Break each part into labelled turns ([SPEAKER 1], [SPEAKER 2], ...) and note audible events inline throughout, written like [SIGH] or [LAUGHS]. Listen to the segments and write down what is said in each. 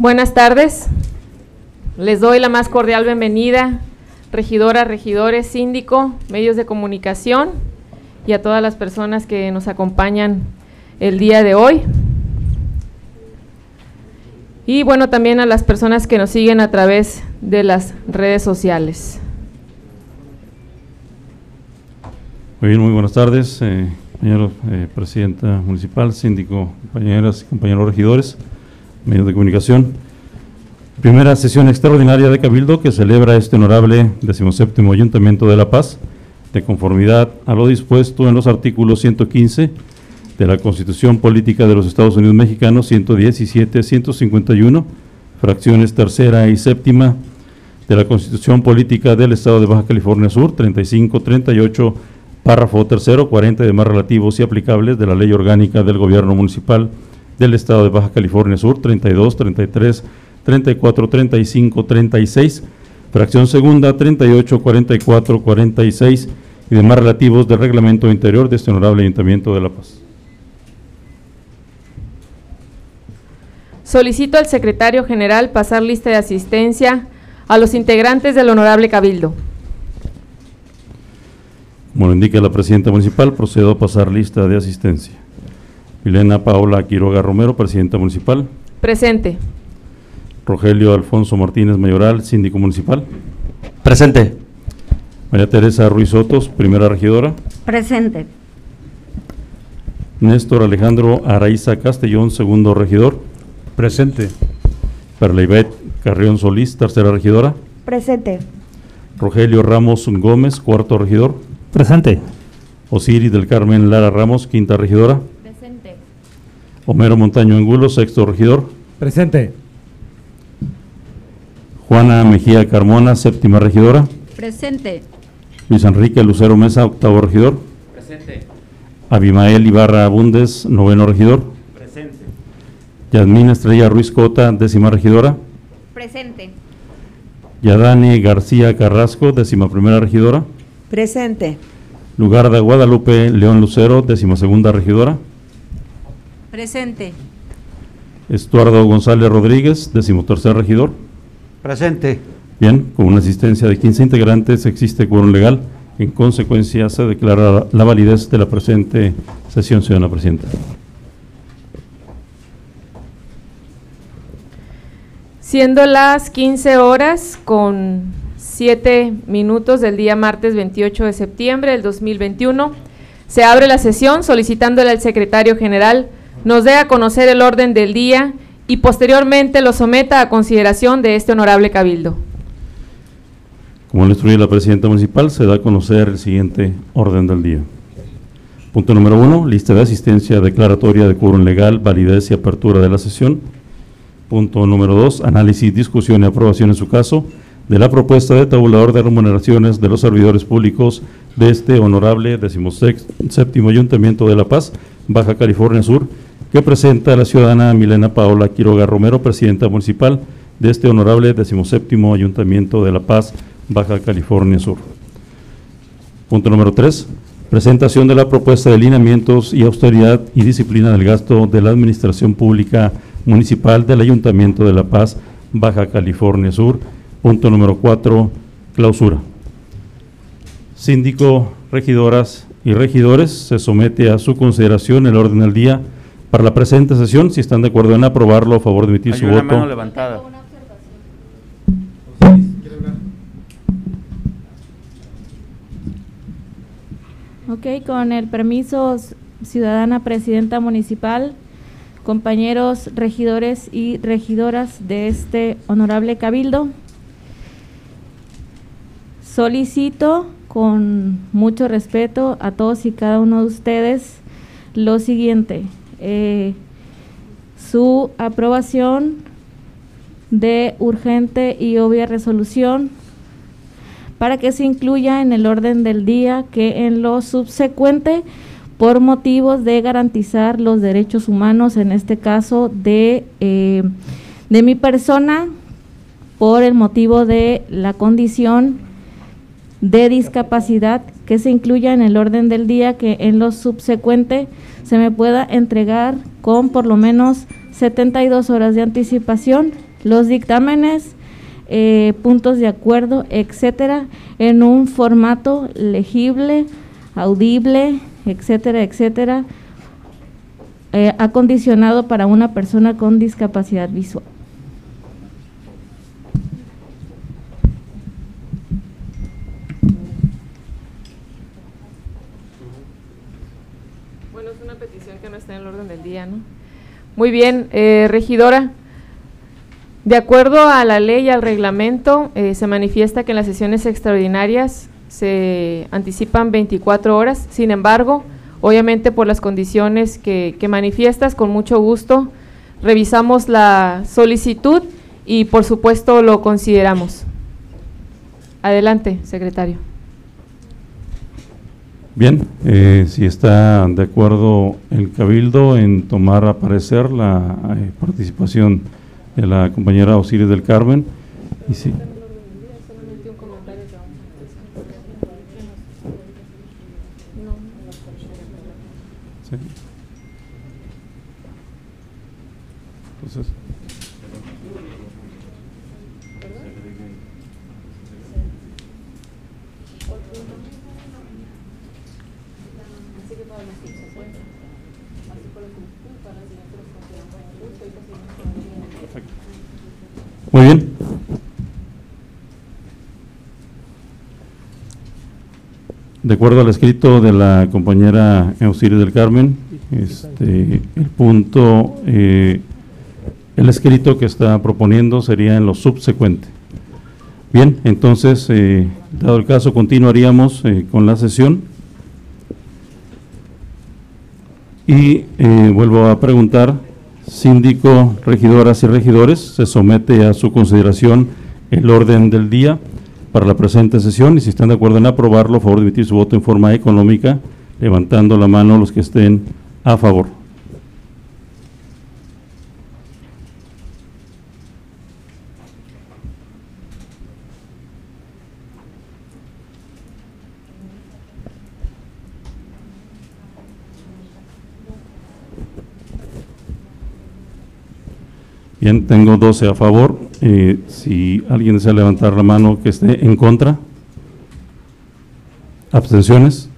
[SPEAKER 1] Buenas tardes. Les doy la más cordial bienvenida, regidoras, regidores, síndico, medios de comunicación y a todas las personas que nos acompañan el día de hoy. Y bueno, también a las personas que nos siguen a través de las redes sociales.
[SPEAKER 2] Muy bien, muy buenas tardes, eh, eh, presidenta municipal, síndico, compañeras y compañeros regidores, medios de comunicación. Primera sesión extraordinaria de Cabildo que celebra este honorable 17 Ayuntamiento de La Paz, de conformidad a lo dispuesto en los artículos 115 de la Constitución Política de los Estados Unidos Mexicanos, 117, 151, fracciones tercera y séptima de la Constitución Política del Estado de Baja California Sur, 35, 38, párrafo tercero, 40 de más relativos y aplicables de la Ley Orgánica del Gobierno Municipal del Estado de Baja California Sur, 32, 33, 34, 35, 36, fracción segunda, 38, 44, 46 y demás relativos del reglamento interior de este honorable Ayuntamiento de La Paz.
[SPEAKER 1] Solicito al secretario general pasar lista de asistencia a los integrantes del honorable cabildo.
[SPEAKER 2] Como lo indica la presidenta municipal, procedo a pasar lista de asistencia. Milena Paola Quiroga Romero, presidenta municipal.
[SPEAKER 1] Presente.
[SPEAKER 2] Rogelio Alfonso Martínez Mayoral, síndico municipal.
[SPEAKER 3] Presente.
[SPEAKER 2] María Teresa Ruiz Sotos, primera regidora.
[SPEAKER 4] Presente.
[SPEAKER 2] Néstor Alejandro Araiza Castellón, segundo regidor.
[SPEAKER 3] Presente.
[SPEAKER 2] Perleibet Carrión Solís, tercera regidora.
[SPEAKER 4] Presente.
[SPEAKER 2] Rogelio Ramos Gómez, cuarto regidor.
[SPEAKER 3] Presente.
[SPEAKER 2] Osiris del Carmen Lara Ramos, quinta regidora. Homero Montaño Angulo, sexto regidor.
[SPEAKER 3] Presente.
[SPEAKER 2] Juana Mejía Carmona, séptima regidora.
[SPEAKER 4] Presente.
[SPEAKER 2] Luis Enrique Lucero Mesa, octavo regidor.
[SPEAKER 3] Presente.
[SPEAKER 2] Abimael Ibarra Abundes, noveno regidor.
[SPEAKER 3] Presente.
[SPEAKER 2] Yasmín Estrella Ruiz Cota, décima regidora.
[SPEAKER 4] Presente.
[SPEAKER 2] Yadani García Carrasco, décima primera regidora.
[SPEAKER 4] Presente.
[SPEAKER 2] Lugar de Guadalupe León Lucero, décima segunda regidora.
[SPEAKER 4] Presente.
[SPEAKER 2] Estuardo González Rodríguez, décimo tercer regidor.
[SPEAKER 3] Presente.
[SPEAKER 2] Bien, con una asistencia de 15 integrantes existe quórum legal. En consecuencia, se declara la validez de la presente sesión, señora presidenta.
[SPEAKER 1] Siendo las 15 horas con 7 minutos del día martes 28 de septiembre del 2021, se abre la sesión solicitándole al secretario general nos dé a conocer el orden del día y posteriormente lo someta a consideración de este honorable cabildo.
[SPEAKER 2] Como lo instruye la presidenta municipal, se da a conocer el siguiente orden del día. Punto número uno, lista de asistencia declaratoria de quórum legal, validez y apertura de la sesión. Punto número dos, análisis, discusión y aprobación en su caso de la propuesta de tabulador de remuneraciones de los servidores públicos de este honorable 16 séptimo Ayuntamiento de La Paz, Baja California Sur, que presenta la ciudadana Milena Paola Quiroga Romero, presidenta municipal de este honorable 17 Ayuntamiento de La Paz, Baja California Sur. Punto número 3. Presentación de la propuesta de lineamientos y austeridad y disciplina del gasto de la Administración Pública Municipal del Ayuntamiento de La Paz, Baja California Sur. Punto número 4. Clausura. Síndico, regidoras y regidores, se somete a su consideración el orden del día para la presente sesión. Si están de acuerdo en aprobarlo, a favor de emitir
[SPEAKER 3] Hay
[SPEAKER 2] su
[SPEAKER 3] una
[SPEAKER 2] voto.
[SPEAKER 3] mano levantada.
[SPEAKER 5] Ok, con el permiso, ciudadana presidenta municipal, compañeros regidores y regidoras de este honorable cabildo, solicito con mucho respeto a todos y cada uno de ustedes lo siguiente, eh, su aprobación de urgente y obvia resolución para que se incluya en el orden del día que en lo subsecuente por motivos de garantizar los derechos humanos, en este caso de, eh, de mi persona, por el motivo de la condición de discapacidad, que se incluya en el orden del día que en lo subsecuente se me pueda entregar con por lo menos 72 horas de anticipación los dictámenes, eh, puntos de acuerdo, etcétera, en un formato legible, audible, etcétera, etcétera, eh, acondicionado para una persona con discapacidad visual.
[SPEAKER 1] Bueno, es una petición que no está en el orden del día, ¿no? Muy bien, eh, regidora. De acuerdo a la ley y al reglamento, eh, se manifiesta que en las sesiones extraordinarias se anticipan 24 horas. Sin embargo, obviamente por las condiciones que, que manifiestas, con mucho gusto revisamos la solicitud y por supuesto lo consideramos. Adelante, secretario.
[SPEAKER 2] Bien, eh, si está de acuerdo el Cabildo en tomar a parecer la eh, participación de la compañera Osiris del Carmen Sí. Entonces, Muy bien. De acuerdo al escrito de la compañera Auxirio del Carmen, este, el punto, eh, el escrito que está proponiendo sería en lo subsecuente. Bien, entonces, eh, dado el caso, continuaríamos eh, con la sesión. Y vuelvo a preguntar, síndico, regidoras y regidores, se somete a su consideración el orden del día para la presente sesión y si están de acuerdo en aprobarlo, a favor de emitir su voto en forma económica, levantando la mano los que estén a favor. Bien, tengo 12 a favor. Eh, si alguien desea levantar la mano que esté en contra. ¿Abstenciones?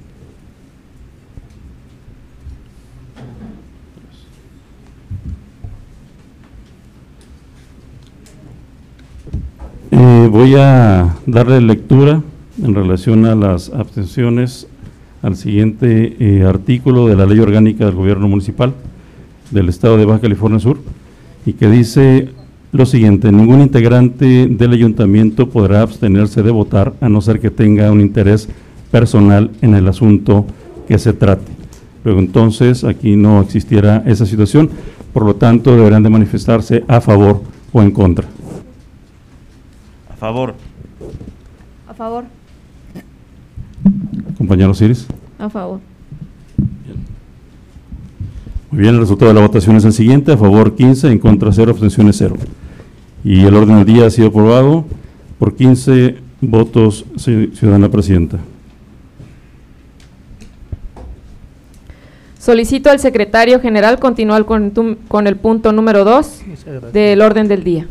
[SPEAKER 2] Eh, voy a darle lectura en relación a las abstenciones al siguiente eh, artículo de la Ley Orgánica del Gobierno Municipal del Estado de Baja California Sur y que dice lo siguiente, ningún integrante del ayuntamiento podrá abstenerse de votar a no ser que tenga un interés personal en el asunto que se trate. Luego entonces aquí no existiera esa situación, por lo tanto deberán de manifestarse a favor o en contra.
[SPEAKER 3] A favor.
[SPEAKER 4] A favor.
[SPEAKER 2] Compañero Ciris.
[SPEAKER 5] A favor.
[SPEAKER 2] Muy bien, el resultado de la votación es el siguiente, a favor 15, en contra 0, abstenciones 0. Y el orden del día ha sido aprobado por 15 votos, ci- ciudadana presidenta.
[SPEAKER 1] Solicito al secretario general continuar con, tu- con el punto número 2 del orden del día.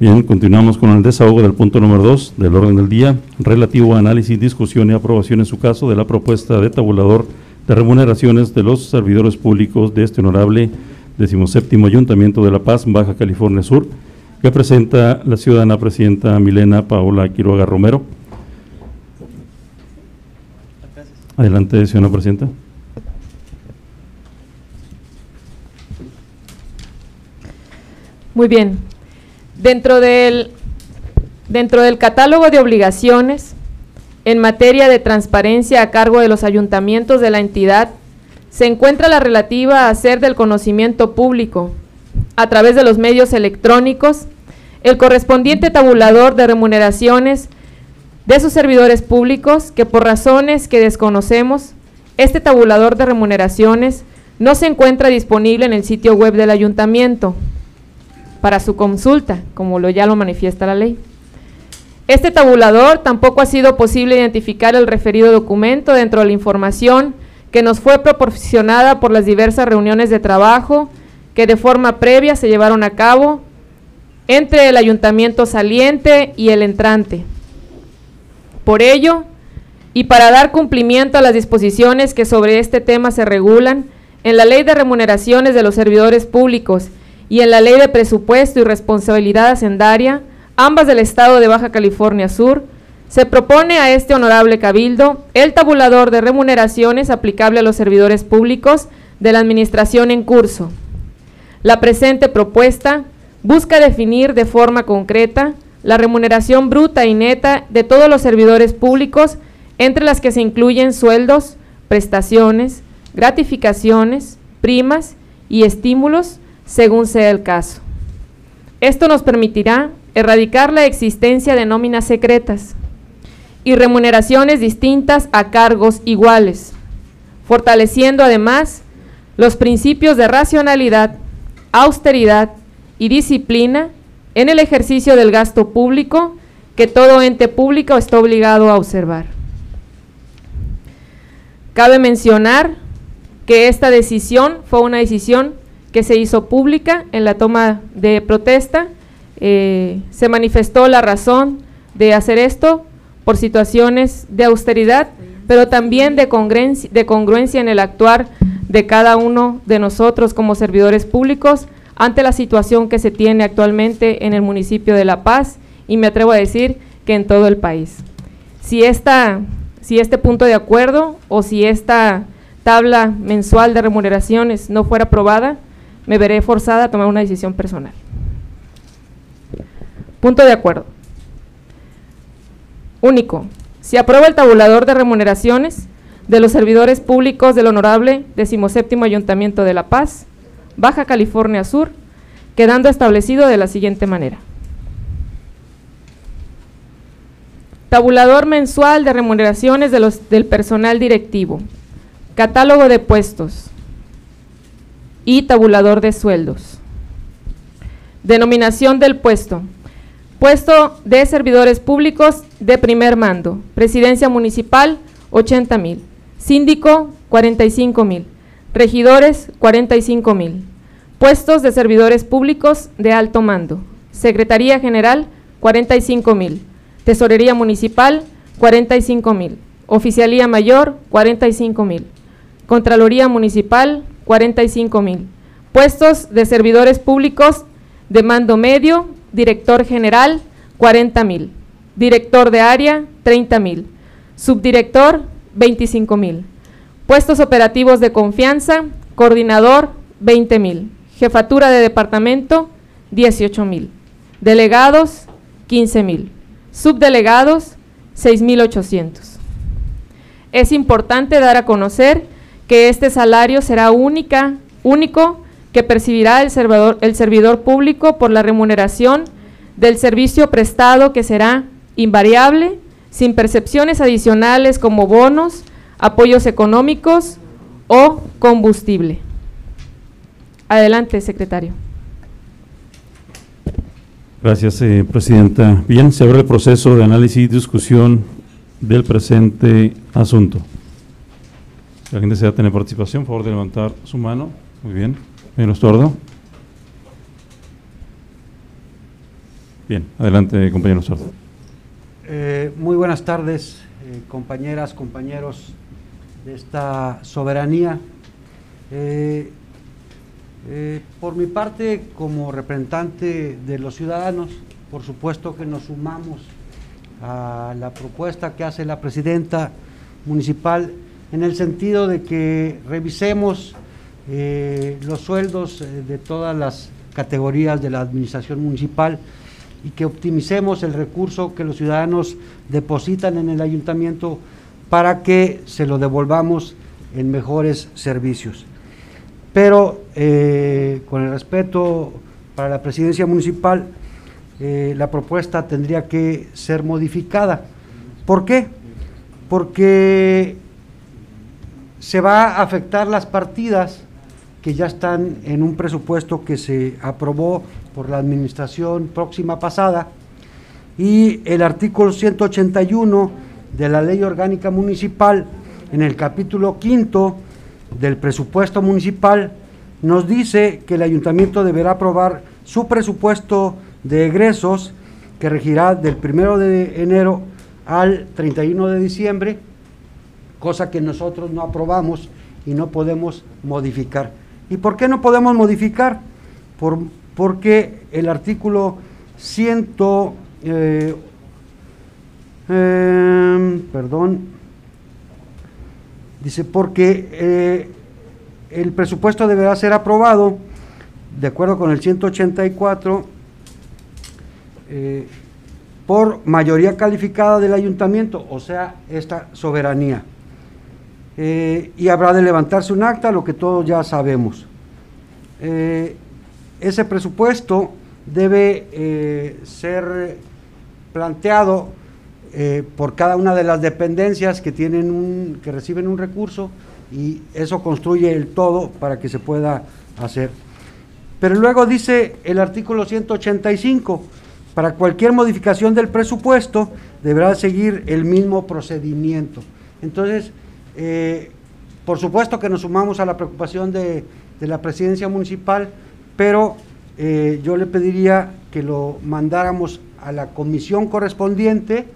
[SPEAKER 2] Bien, continuamos con el desahogo del punto número 2 del orden del día, relativo a análisis, discusión y aprobación en su caso de la propuesta de tabulador de remuneraciones de los servidores públicos de este honorable 17 Ayuntamiento de La Paz, Baja California Sur, que presenta la ciudadana presidenta Milena Paola Quiroga Romero. Adelante, señora presidenta.
[SPEAKER 1] Muy bien. Dentro del, dentro del catálogo de obligaciones en materia de transparencia a cargo de los ayuntamientos de la entidad, se encuentra la relativa a hacer del conocimiento público a través de los medios electrónicos el correspondiente tabulador de remuneraciones de sus servidores públicos que por razones que desconocemos, este tabulador de remuneraciones no se encuentra disponible en el sitio web del ayuntamiento para su consulta, como lo ya lo manifiesta la ley. Este tabulador tampoco ha sido posible identificar el referido documento dentro de la información que nos fue proporcionada por las diversas reuniones de trabajo que de forma previa se llevaron a cabo entre el ayuntamiento saliente y el entrante. Por ello, y para dar cumplimiento a las disposiciones que sobre este tema se regulan en la Ley de Remuneraciones de los Servidores Públicos y en la Ley de Presupuesto y Responsabilidad Hacendaria, ambas del Estado de Baja California Sur, se propone a este honorable cabildo el tabulador de remuneraciones aplicable a los servidores públicos de la administración en curso. La presente propuesta busca definir de forma concreta la remuneración bruta y neta de todos los servidores públicos, entre las que se incluyen sueldos, prestaciones, gratificaciones, primas y estímulos, según sea el caso. Esto nos permitirá erradicar la existencia de nóminas secretas y remuneraciones distintas a cargos iguales, fortaleciendo además los principios de racionalidad, austeridad y disciplina en el ejercicio del gasto público que todo ente público está obligado a observar. Cabe mencionar que esta decisión fue una decisión que se hizo pública en la toma de protesta. Eh, se manifestó la razón de hacer esto por situaciones de austeridad, pero también de congruencia, de congruencia en el actuar de cada uno de nosotros como servidores públicos ante la situación que se tiene actualmente en el municipio de La Paz y me atrevo a decir que en todo el país. Si, esta, si este punto de acuerdo o si esta tabla mensual de remuneraciones no fuera aprobada, me veré forzada a tomar una decisión personal. Punto de acuerdo. Único. Se aprueba el tabulador de remuneraciones de los servidores públicos del Honorable 17 Ayuntamiento de La Paz, Baja California Sur, quedando establecido de la siguiente manera. Tabulador mensual de remuneraciones de los, del personal directivo, catálogo de puestos y tabulador de sueldos. Denominación del puesto. Puesto de servidores públicos de primer mando. Presidencia municipal, 80 mil. Síndico, 45 mil. Regidores, 45 mil. Puestos de servidores públicos de alto mando. Secretaría General, 45 mil. Tesorería Municipal, 45 mil. Oficialía Mayor, 45 mil. Contraloría Municipal, 45 mil. Puestos de servidores públicos de mando medio, director general, 40 mil. Director de área, 30 mil. Subdirector, 25 mil. Puestos operativos de confianza, coordinador, 20 mil. Jefatura de departamento, 18 mil. Delegados, 15 mil. Subdelegados, 6.800. Es importante dar a conocer que este salario será única, único que percibirá el servidor, el servidor público por la remuneración del servicio prestado que será invariable, sin percepciones adicionales como bonos, apoyos económicos o combustible. Adelante, secretario.
[SPEAKER 2] Gracias, eh, Presidenta. Bien, se abre el proceso de análisis y discusión del presente asunto. Si alguien desea tener participación, por favor de levantar su mano. Muy bien. Señor Estordo. Bien, adelante, compañero Estordo.
[SPEAKER 6] Eh, muy buenas tardes, eh, compañeras, compañeros de esta soberanía. Eh, por mi parte, como representante de los ciudadanos, por supuesto que nos sumamos a la propuesta que hace la presidenta municipal en el sentido de que revisemos los sueldos de todas las categorías de la administración municipal y que optimicemos el recurso que los ciudadanos depositan en el ayuntamiento para que se lo devolvamos en mejores servicios. Pero eh, con el respeto para la presidencia municipal, eh, la propuesta tendría que ser modificada. ¿Por qué? Porque se va a afectar las partidas que ya están en un presupuesto que se aprobó por la administración próxima pasada y el artículo 181 de la Ley Orgánica Municipal en el capítulo quinto del presupuesto municipal nos dice que el ayuntamiento deberá aprobar su presupuesto de egresos que regirá del 1 de enero al 31 de diciembre, cosa que nosotros no aprobamos y no podemos modificar. ¿Y por qué no podemos modificar? Por, porque el artículo 100, eh, eh, perdón, dice, porque eh, el presupuesto deberá ser aprobado de acuerdo con el 184 por mayoría calificada del ayuntamiento, o sea, esta soberanía. Y habrá de levantarse un acta, lo que todos ya sabemos. ese presupuesto debe eh, ser planteado eh, por cada una de las dependencias que tienen un, que reciben un recurso y eso construye el todo para que se pueda hacer. Pero luego dice el artículo 185, para cualquier modificación del presupuesto deberá seguir el mismo procedimiento. Entonces, eh, por supuesto que nos sumamos a la preocupación de, de la presidencia municipal, pero eh, yo le pediría que lo mandáramos a la comisión correspondiente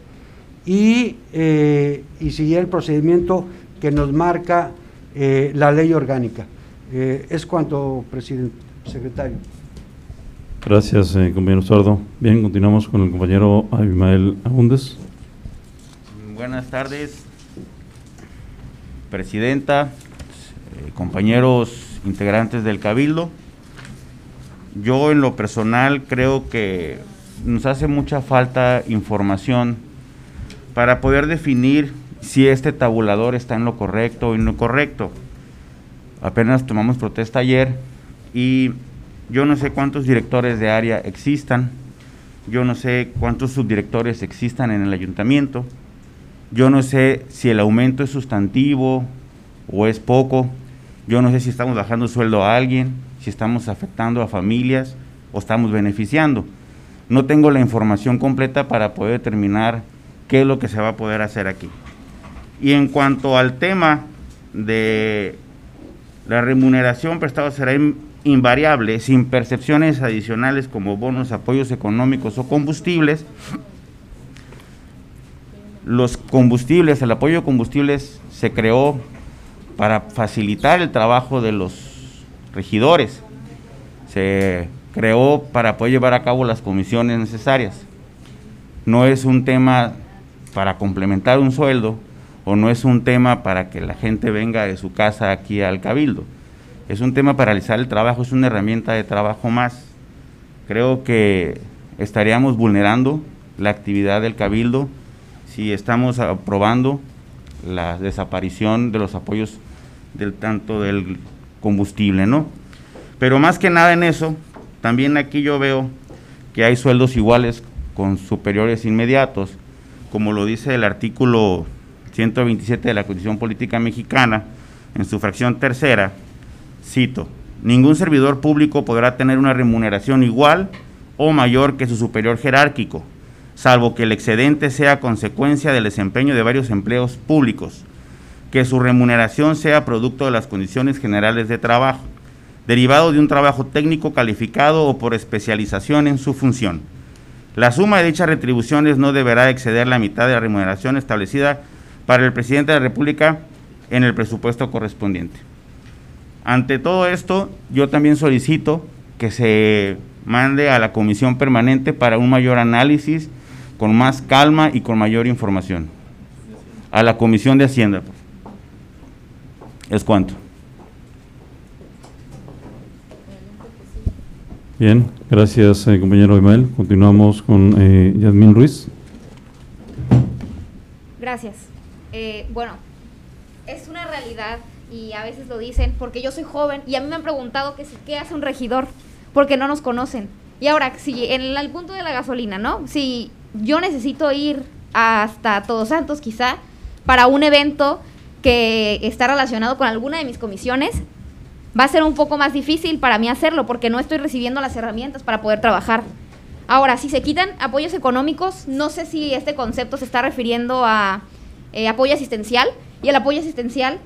[SPEAKER 6] y, eh, y siguiera el procedimiento que nos marca eh, la ley orgánica. es cuanto, presidente, secretario.
[SPEAKER 2] Gracias, compañero Sordo. Bien, continuamos con el compañero Abimael Abundes.
[SPEAKER 3] Buenas tardes, presidenta, compañeros integrantes del Cabildo. Yo en lo personal creo que nos hace mucha falta información para poder definir si este tabulador está en lo correcto o en lo correcto. Apenas tomamos protesta ayer y yo no sé cuántos directores de área existan, yo no sé cuántos subdirectores existan en el ayuntamiento, yo no sé si el aumento es sustantivo o es poco, yo no sé si estamos bajando sueldo a alguien, si estamos afectando a familias o estamos beneficiando. No tengo la información completa para poder determinar qué es lo que se va a poder hacer aquí. Y en cuanto al tema de la remuneración prestada será invariable sin percepciones adicionales como bonos, apoyos económicos o combustibles. Los combustibles, el apoyo de combustibles se creó para facilitar el trabajo de los regidores. Se creó para poder llevar a cabo las comisiones necesarias. No es un tema para complementar un sueldo o no es un tema para que la gente venga de su casa aquí al cabildo. Es un tema para realizar el trabajo, es una herramienta de trabajo más. Creo que estaríamos vulnerando la actividad del cabildo si estamos aprobando la desaparición de los apoyos del tanto del combustible, ¿no? Pero más que nada en eso, también aquí yo veo que hay sueldos iguales con superiores inmediatos, como lo dice el artículo 127 de la Constitución Política Mexicana, en su fracción tercera, cito, ningún servidor público podrá tener una remuneración igual o mayor que su superior jerárquico, salvo que el excedente sea consecuencia del desempeño de varios empleos públicos, que su remuneración sea producto de las condiciones generales de trabajo, derivado de un trabajo técnico calificado o por especialización en su función. La suma de dichas retribuciones no deberá exceder la mitad de la remuneración establecida para el presidente de la República en el presupuesto correspondiente. Ante todo esto, yo también solicito que se mande a la comisión permanente para un mayor análisis, con más calma y con mayor información. A la comisión de Hacienda. Es cuanto.
[SPEAKER 2] Bien, gracias eh, compañero Imael. Continuamos con eh, Yasmín Ruiz.
[SPEAKER 4] Gracias. Eh, bueno, es una realidad y a veces lo dicen porque yo soy joven y a mí me han preguntado que si, qué hace un regidor porque no nos conocen. Y ahora, si en el, punto de la gasolina, ¿no? Si yo necesito ir hasta Todos Santos quizá para un evento que está relacionado con alguna de mis comisiones, va a ser un poco más difícil para mí hacerlo porque no estoy recibiendo las herramientas para poder trabajar. Ahora, si se quitan apoyos económicos, no sé si este concepto se está refiriendo a eh, apoyo asistencial y el apoyo asistencial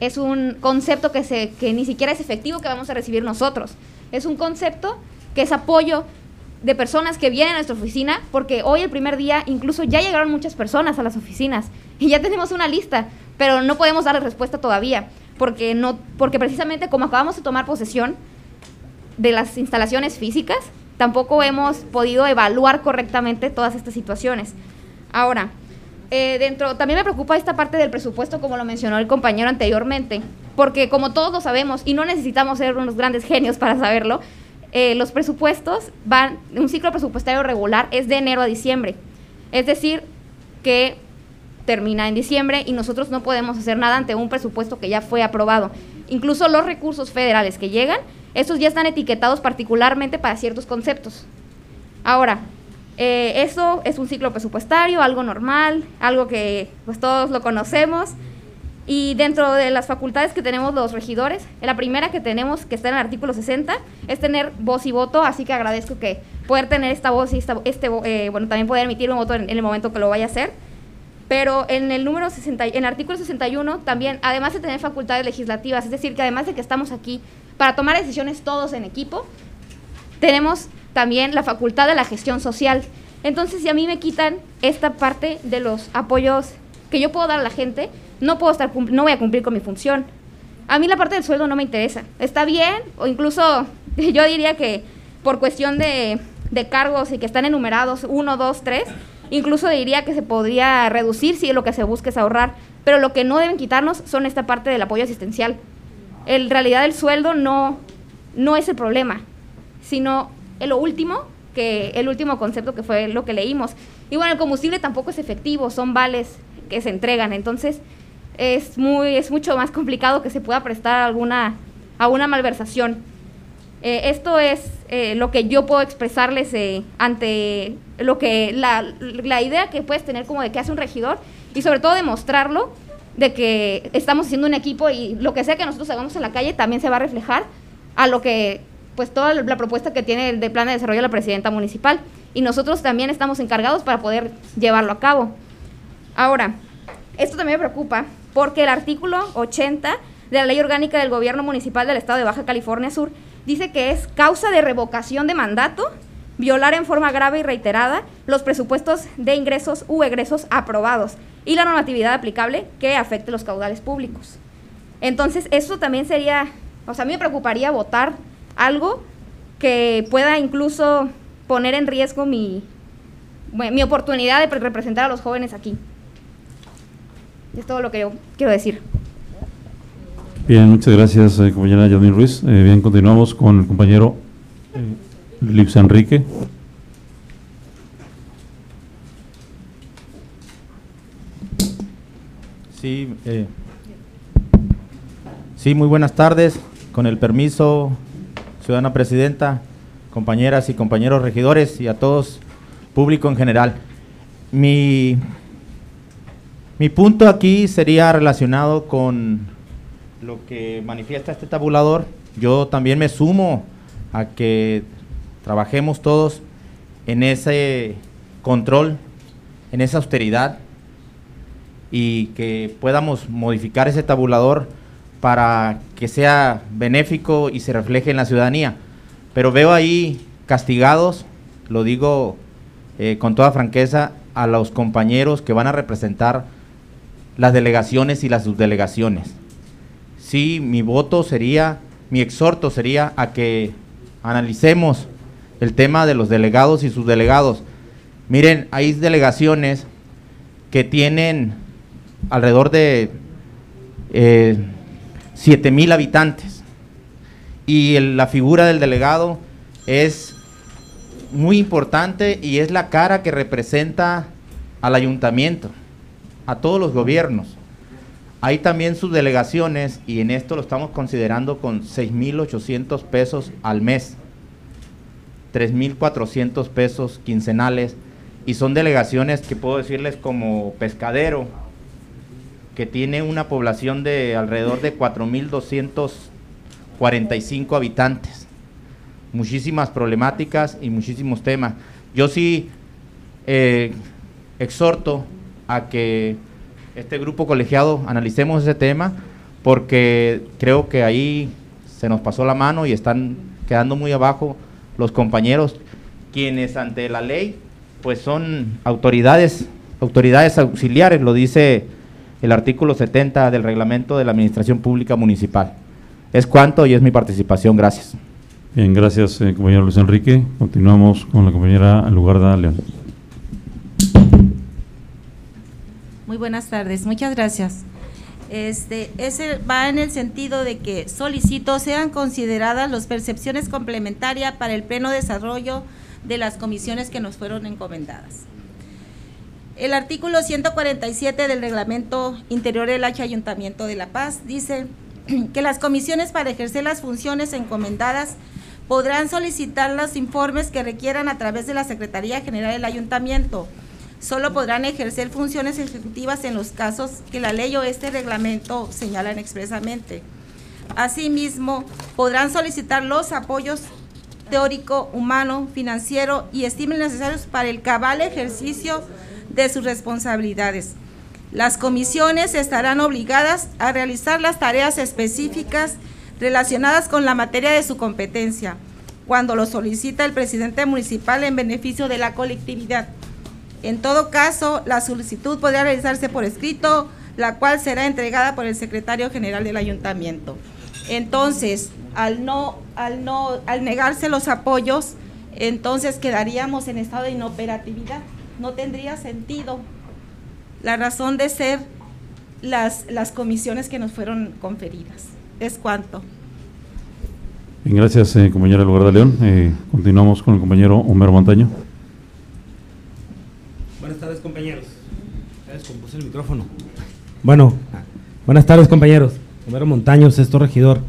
[SPEAKER 4] es un concepto que, se, que ni siquiera es efectivo que vamos a recibir nosotros. Es un concepto que es apoyo de personas que vienen a nuestra oficina, porque hoy el primer día incluso ya llegaron muchas personas a las oficinas [LAUGHS] y ya tenemos una lista, pero no podemos darle respuesta todavía, porque, no, porque precisamente como acabamos de tomar posesión de las instalaciones físicas, tampoco hemos podido evaluar correctamente todas estas situaciones. Ahora, eh, dentro, también me preocupa esta parte del presupuesto, como lo mencionó el compañero anteriormente, porque como todos lo sabemos, y no necesitamos ser unos grandes genios para saberlo, eh, los presupuestos van, un ciclo presupuestario regular es de enero a diciembre. Es decir, que termina en diciembre y nosotros no podemos hacer nada ante un presupuesto que ya fue aprobado. Incluso los recursos federales que llegan, estos ya están etiquetados particularmente para ciertos conceptos. Ahora, eh, eso es un ciclo presupuestario, algo normal, algo que pues todos lo conocemos. Y dentro de las facultades que tenemos los regidores, la primera que tenemos, que está en el artículo 60, es tener voz y voto, así que agradezco que poder tener esta voz y esta, este, eh, bueno, también poder emitir un voto en, el momento que lo vaya a hacer. Pero en el número 60, en el artículo 61 también, además de tener facultades legislativas, es decir, que además de que estamos aquí para tomar decisiones todos en equipo, tenemos también la facultad de la gestión social. Entonces, si a mí me quitan esta parte de los apoyos que yo puedo dar a la gente, no puedo estar no voy a cumplir con mi función. A mí la parte del sueldo no me interesa. Está bien, o incluso [LAUGHS] yo diría que por cuestión de, de cargos y que están enumerados 1, 2, 3, incluso diría que se podría reducir si lo que se busca es ahorrar. Pero lo que no deben quitarnos son esta parte del apoyo asistencial. En realidad el sueldo no, no es el problema, sino lo último, que el último concepto que fue lo que leímos. Y bueno, el combustible tampoco es efectivo, son vales que se entregan, entonces es muy es mucho más complicado que se pueda prestar alguna a una malversación. Eh, esto es eh, lo que yo puedo expresarles eh, ante lo que la, la, idea que puedes tener como de que hace un regidor y sobre todo demostrarlo de que estamos haciendo un equipo y lo que sea que nosotros hagamos en la calle también se va a reflejar a lo que pues toda la propuesta que tiene el de plan de desarrollo la presidenta municipal y nosotros también estamos encargados para poder llevarlo a cabo. Ahora, esto también me preocupa porque el artículo 80 de la Ley Orgánica del Gobierno Municipal del Estado de Baja California Sur dice que es causa de revocación de mandato violar en forma grave y reiterada los presupuestos de ingresos u egresos aprobados y la normatividad aplicable que afecte los caudales públicos. Entonces, eso también sería, o sea, a mí me preocuparía votar algo que pueda incluso poner en riesgo mi, mi oportunidad de representar a los jóvenes aquí. Es todo lo que yo quiero decir.
[SPEAKER 2] Bien, muchas gracias, eh, compañera Yadmin Ruiz. Eh, bien, continuamos con el compañero eh, Lips Enrique.
[SPEAKER 7] Sí, sí, muy buenas tardes. Con el permiso ciudadana presidenta, compañeras y compañeros regidores y a todos, público en general. Mi, mi punto aquí sería relacionado con lo que manifiesta este tabulador. Yo también me sumo a que trabajemos todos en ese control, en esa austeridad y que podamos modificar ese tabulador para que sea benéfico y se refleje en la ciudadanía. Pero veo ahí castigados, lo digo eh, con toda franqueza, a los compañeros que van a representar las delegaciones y las subdelegaciones. Sí, mi voto sería, mi exhorto sería a que analicemos el tema de los delegados y subdelegados. Miren, hay delegaciones que tienen alrededor de eh, 7 mil habitantes. Y la figura del delegado es muy importante y es la cara que representa al ayuntamiento, a todos los gobiernos. Hay también sus delegaciones y en esto lo estamos considerando con 6.800 pesos al mes, 3.400 pesos quincenales y son delegaciones que puedo decirles como pescadero, que tiene una población de alrededor de 4.245 habitantes. Muchísimas problemáticas y muchísimos temas. Yo sí eh, exhorto a que este grupo colegiado analicemos ese tema porque creo que ahí se nos pasó la mano y están quedando muy abajo los compañeros quienes ante la ley pues son autoridades, autoridades auxiliares, lo dice el artículo 70 del reglamento de la Administración Pública Municipal. Es cuanto y es mi participación. Gracias.
[SPEAKER 2] Bien, gracias, eh, compañero Luis Enrique. Continuamos con la compañera Lugarda León.
[SPEAKER 8] Muy buenas tardes, muchas gracias. Este, va en el sentido de que solicito sean consideradas las percepciones complementarias para el pleno desarrollo de las comisiones que nos fueron encomendadas. El artículo 147 del reglamento interior del H Ayuntamiento de La Paz dice [CLEARS THROAT] que las comisiones para ejercer las funciones encomendadas podrán solicitar los informes que requieran a través de la Secretaría General del Ayuntamiento. Solo podrán ejercer funciones ejecutivas en los casos que la ley o este reglamento señalan expresamente. Asimismo, podrán solicitar los apoyos teórico, humano, financiero y estimen necesarios para el cabal ejercicio de sus responsabilidades. Las comisiones estarán obligadas a realizar las tareas específicas relacionadas con la materia de su competencia, cuando lo solicita el presidente municipal en beneficio de la colectividad. En todo caso, la solicitud podrá realizarse por escrito, la cual será entregada por el secretario general del ayuntamiento. Entonces, al no, al no, al negarse los apoyos, entonces quedaríamos en estado de inoperatividad. No tendría sentido la razón de ser las, las comisiones que nos fueron conferidas. Es cuanto.
[SPEAKER 2] Gracias, eh, compañera Lugar de León. Eh, continuamos con el compañero Homero Montaño.
[SPEAKER 9] Buenas tardes, compañeros. Ya descompuse el micrófono. Bueno, buenas tardes, compañeros. Homero Montaño, sexto regidor.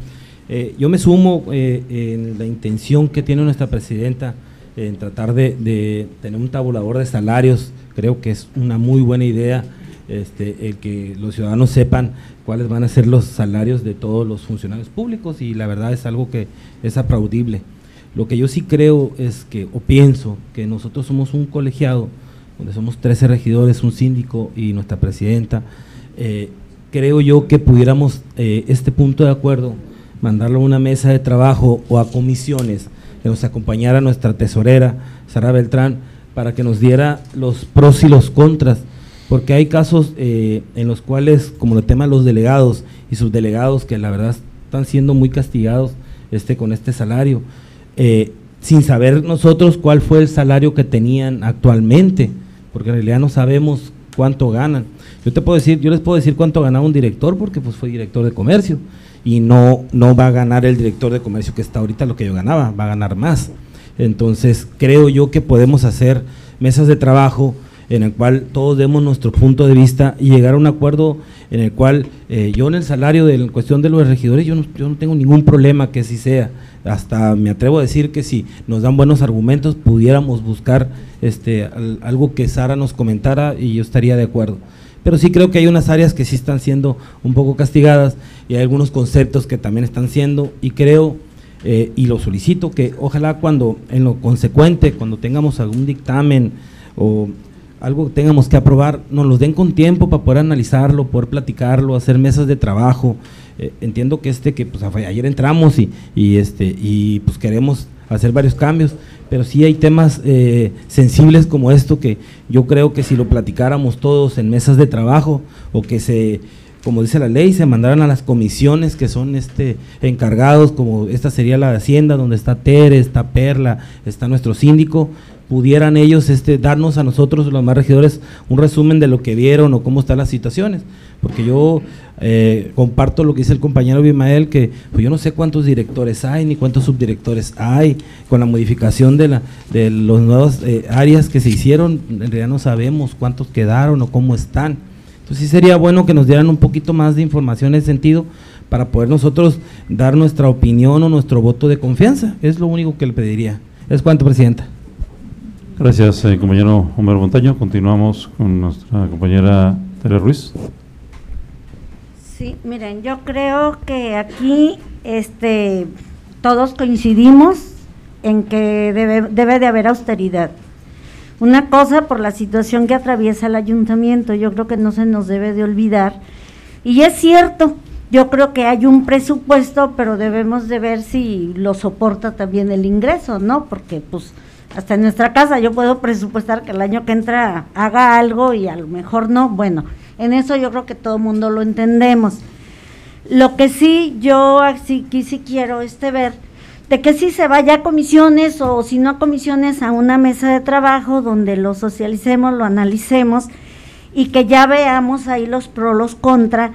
[SPEAKER 9] Eh, yo me sumo eh, en la intención que tiene nuestra presidenta en tratar de, de, tener un tabulador de salarios. Creo que es una muy buena idea este, el que los ciudadanos sepan cuáles van a ser los salarios de todos los funcionarios públicos y la verdad es algo que es aplaudible. Lo que yo sí creo es que, o pienso, que nosotros somos un colegiado, donde somos 13 regidores, un síndico y nuestra presidenta, eh, creo yo que pudiéramos eh, este punto de acuerdo mandarlo a una mesa de trabajo o a comisiones que nos acompañara nuestra tesorera, Sara Beltrán, para que nos diera los pros y los contras, porque hay casos eh, en los cuales, como el tema de los delegados y sus delegados, que la verdad están siendo muy castigados este, con este salario, sin saber nosotros cuál fue el salario que tenían actualmente, porque en realidad no sabemos cuánto ganan. Yo te puedo decir, yo les puedo decir cuánto ganaba un director, porque pues fue director de comercio, y no, no va a ganar el director de comercio que está ahorita lo que yo ganaba, va a ganar más. Entonces, creo yo que podemos hacer mesas de trabajo en el cual todos demos nuestro punto de vista y llegar a un acuerdo en el cual eh, yo en el salario de en cuestión de los regidores yo no, yo no tengo ningún problema que así sea. Hasta me atrevo a decir que si nos dan buenos argumentos pudiéramos buscar este al, algo que Sara nos comentara y yo estaría de acuerdo. Pero sí creo que hay unas áreas que sí están siendo un poco castigadas y hay algunos conceptos que también están siendo y creo eh, y lo solicito que ojalá cuando en lo consecuente cuando tengamos algún dictamen o algo que tengamos que aprobar, nos los den con tiempo para poder analizarlo, poder platicarlo, hacer mesas de trabajo. Eh, entiendo que este que pues ayer entramos y, este y pues queremos hacer varios cambios, pero sí hay temas eh, sensibles como esto que yo creo que si lo platicáramos todos en mesas de trabajo o que se como dice la ley, se mandaran a las comisiones que son este encargados, como esta sería la Hacienda, donde está Tere, está Perla, está nuestro síndico, pudieran ellos este, darnos a nosotros, los más regidores, un resumen de lo que vieron o cómo están las situaciones. Porque yo eh, comparto lo que dice el compañero Bimael, que pues yo no sé cuántos directores hay ni cuántos subdirectores hay. Con la modificación de, la, de las nuevas eh, áreas que se hicieron, en realidad no sabemos cuántos quedaron o cómo están. Entonces sí sería bueno que nos dieran un poquito más de información en ese sentido para poder nosotros dar nuestra opinión o nuestro voto de confianza. Es lo único que le pediría. Es cuanto, Presidenta.
[SPEAKER 2] Gracias, eh, compañero Homero Montaño. Continuamos con nuestra compañera Tere Ruiz.
[SPEAKER 10] Sí, miren, yo creo que aquí este, todos coincidimos en que debe, debe de haber austeridad. Una cosa por la situación que atraviesa el ayuntamiento, yo creo que no se nos debe de olvidar. Y es cierto, yo creo que hay un presupuesto, pero debemos de ver si lo soporta también el ingreso, ¿no? Porque pues hasta en nuestra casa yo puedo presupuestar que el año que entra haga algo y a lo mejor no. Bueno, en eso yo creo que todo el mundo lo entendemos. Lo que sí yo así aquí sí quiero este ver de que sí se vaya a comisiones o si no a comisiones a una mesa de trabajo donde lo socialicemos, lo analicemos y que ya veamos ahí los pros, los contra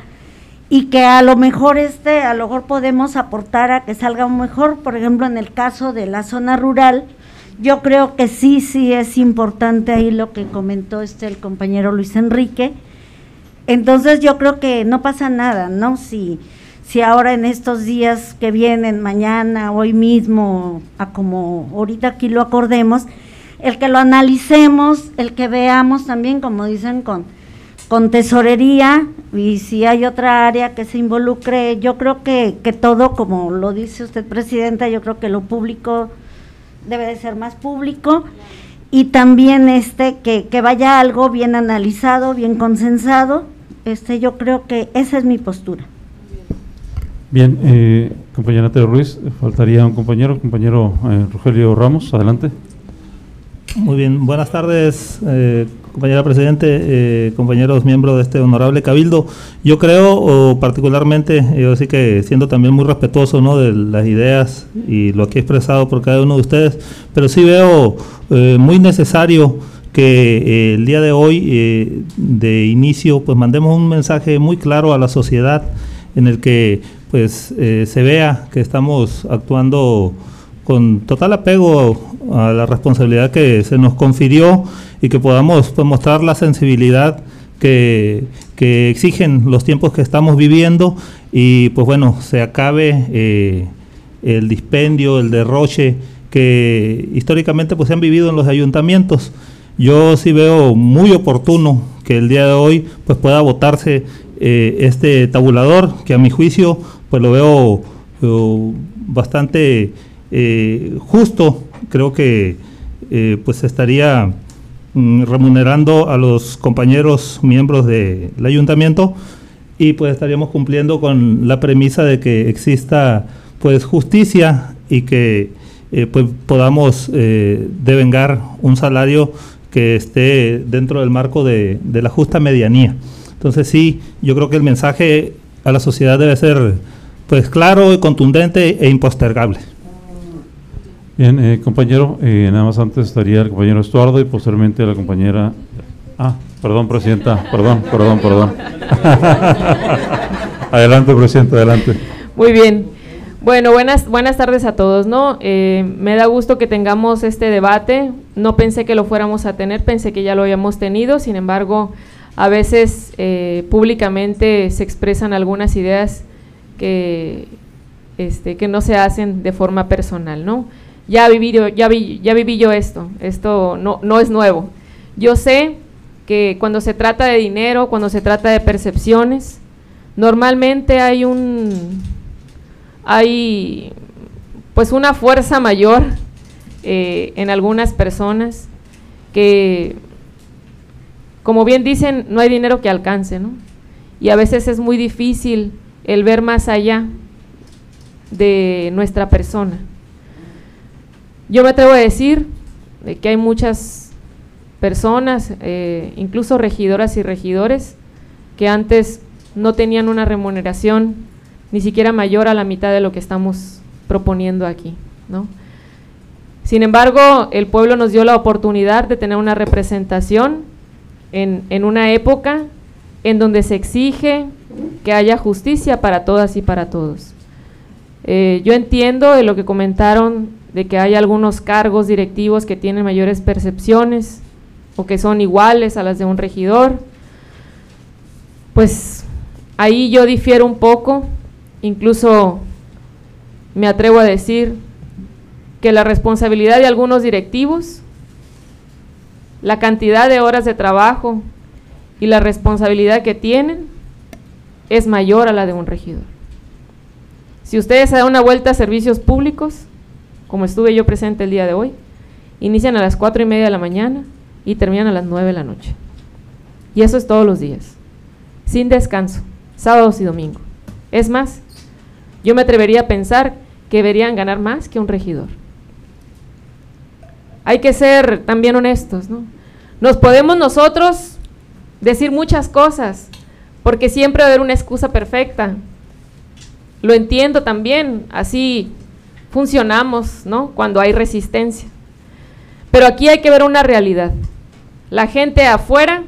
[SPEAKER 10] y que a lo mejor este, a lo mejor podemos aportar a que salga mejor, por ejemplo, en el caso de la zona rural, yo creo que sí, sí es importante ahí lo que comentó este el compañero Luis Enrique. Entonces yo creo que no pasa nada, ¿no? Si si ahora en estos días que vienen, mañana, hoy mismo, a como ahorita aquí lo acordemos, el que lo analicemos, el que veamos también, como dicen, con, con tesorería y si hay otra área que se involucre, yo creo que, que todo, como lo dice usted, Presidenta, yo creo que lo público debe de ser más público y también este que, que vaya algo bien analizado, bien consensado, este yo creo que esa es mi postura.
[SPEAKER 2] Bien, eh, compañera Teo Ruiz, faltaría un compañero, compañero eh, Rogelio Ramos, adelante.
[SPEAKER 11] Muy bien, buenas tardes, eh, compañera Presidente, eh, compañeros miembros de este honorable cabildo. Yo creo, o particularmente, yo sí que siendo también muy respetuoso ¿no? de las ideas y lo que he expresado por cada uno de ustedes, pero sí veo muy necesario que el día de hoy, de inicio, pues mandemos un mensaje muy claro a la sociedad en el que pues eh, se vea que estamos actuando con total apego a la responsabilidad que se nos confirió y que podamos pues, mostrar la sensibilidad que, exigen los tiempos que estamos viviendo y pues bueno, se acabe eh, el dispendio, el derroche que históricamente pues se han vivido en los ayuntamientos. Yo sí veo muy oportuno que el día de hoy pues pueda votarse eh, este tabulador, que a mi juicio pues lo veo, bastante eh, justo. Creo que pues estaría remunerando a los compañeros miembros del ayuntamiento y pues estaríamos cumpliendo con la premisa de que exista pues justicia y que pues podamos devengar un salario que esté dentro del marco de, de la justa medianía. Entonces sí, yo creo que el mensaje a la sociedad debe ser pues claro, contundente e impostergable.
[SPEAKER 2] Bien, eh, compañero, eh, nada más antes estaría el compañero Estuardo y posteriormente la compañera... Ah, perdón, Presidenta, perdón, perdón, perdón. [LAUGHS] adelante, Presidenta, adelante.
[SPEAKER 1] Muy bien. Bueno, buenas, buenas tardes a todos, ¿no? Eh, me da gusto que tengamos este debate. No pensé que lo fuéramos a tener, pensé que ya lo habíamos tenido, sin embargo, a veces eh, públicamente se expresan algunas ideas que, este, que no se hacen de forma personal, ¿no? Ya viví, yo esto, esto no, no es nuevo. Yo sé que cuando se trata de dinero, cuando se trata de percepciones, normalmente hay un, hay pues una fuerza mayor eh, en algunas personas que como bien dicen, no hay dinero que alcance, ¿no? Y a veces es muy difícil el ver más allá de nuestra persona. Yo me atrevo a decir que hay muchas personas, eh, incluso regidoras y regidores, que antes no tenían una remuneración ni siquiera mayor a la mitad de lo que estamos proponiendo aquí. Sin embargo, el pueblo nos dio la oportunidad de tener una representación en, una época en donde se exige que haya justicia para todas y para todos. Eh, yo entiendo de lo que comentaron de que hay algunos cargos directivos que tienen mayores percepciones o que son iguales a las de un regidor. Pues ahí yo difiero un poco, incluso me atrevo a decir que la responsabilidad de algunos directivos la cantidad de horas de trabajo y la responsabilidad que tienen es mayor a la de un regidor. Si ustedes se dan una vuelta a servicios públicos, como estuve yo presente el día de hoy, inician a las cuatro y media de la mañana y terminan a las nueve de la noche. Y eso es todos los días, sin descanso, sábados y domingo. Es más, yo me atrevería a pensar que deberían ganar más que un regidor. Hay que ser también honestos, ¿no? Nos podemos nosotros decir muchas cosas, porque siempre va a haber una excusa perfecta. Lo entiendo también, así funcionamos, ¿no? Cuando hay resistencia. Pero aquí hay que ver una realidad. La gente afuera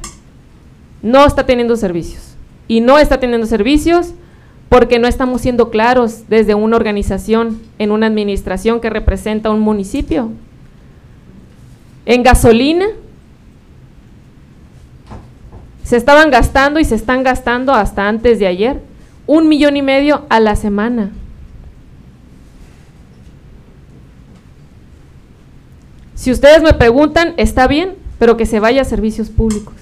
[SPEAKER 1] no está teniendo servicios. Y no está teniendo servicios porque no estamos siendo claros desde una organización, en una administración que representa un municipio. En gasolina se estaban gastando y se están gastando hasta antes de ayer un millón y medio a la semana. Si ustedes me preguntan, está bien, pero que se vaya a servicios públicos.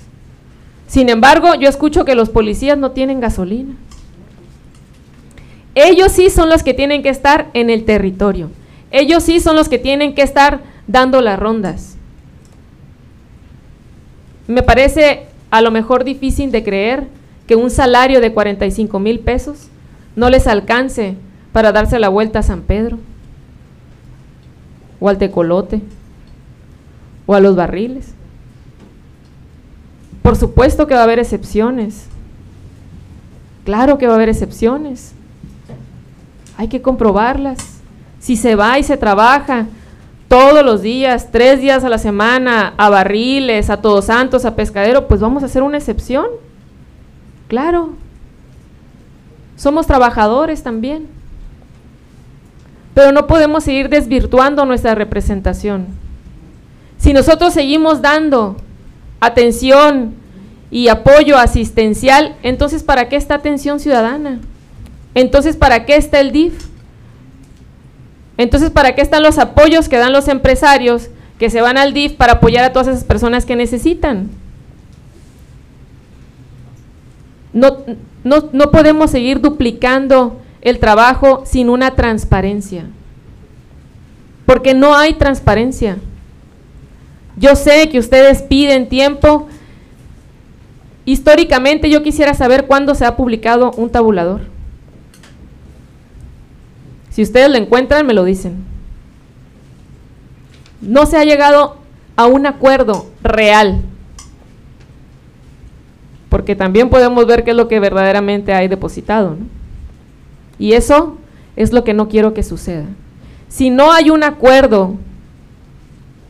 [SPEAKER 1] Sin embargo, yo escucho que los policías no tienen gasolina. Ellos sí son los que tienen que estar en el territorio. Ellos sí son los que tienen que estar dando las rondas. Me parece a lo mejor difícil de creer que un salario de 45 mil pesos no les alcance para darse la vuelta a San Pedro o al tecolote o a los barriles. Por supuesto que va a haber excepciones. Claro que va a haber excepciones. Hay que comprobarlas. Si se va y se trabaja todos los días, tres días a la semana, a barriles, a todos santos, a pescadero, pues vamos a hacer una excepción. Claro. Somos trabajadores también. Pero no podemos seguir desvirtuando nuestra representación. Si nosotros seguimos dando atención y apoyo asistencial, entonces ¿para qué está atención ciudadana? Entonces ¿para qué está el DIF? Entonces ¿para qué están los apoyos que dan los empresarios que se van al DIF para apoyar a todas esas personas que necesitan? No, no, no podemos seguir duplicando el trabajo sin una transparencia, porque no hay transparencia. Yo sé que ustedes piden tiempo. Históricamente yo quisiera saber cuándo se ha publicado un tabulador. Si ustedes lo encuentran, me lo dicen. No se ha llegado a un acuerdo real. Porque también podemos ver qué es lo que verdaderamente hay depositado. Y eso es lo que no quiero que suceda. Si no hay un acuerdo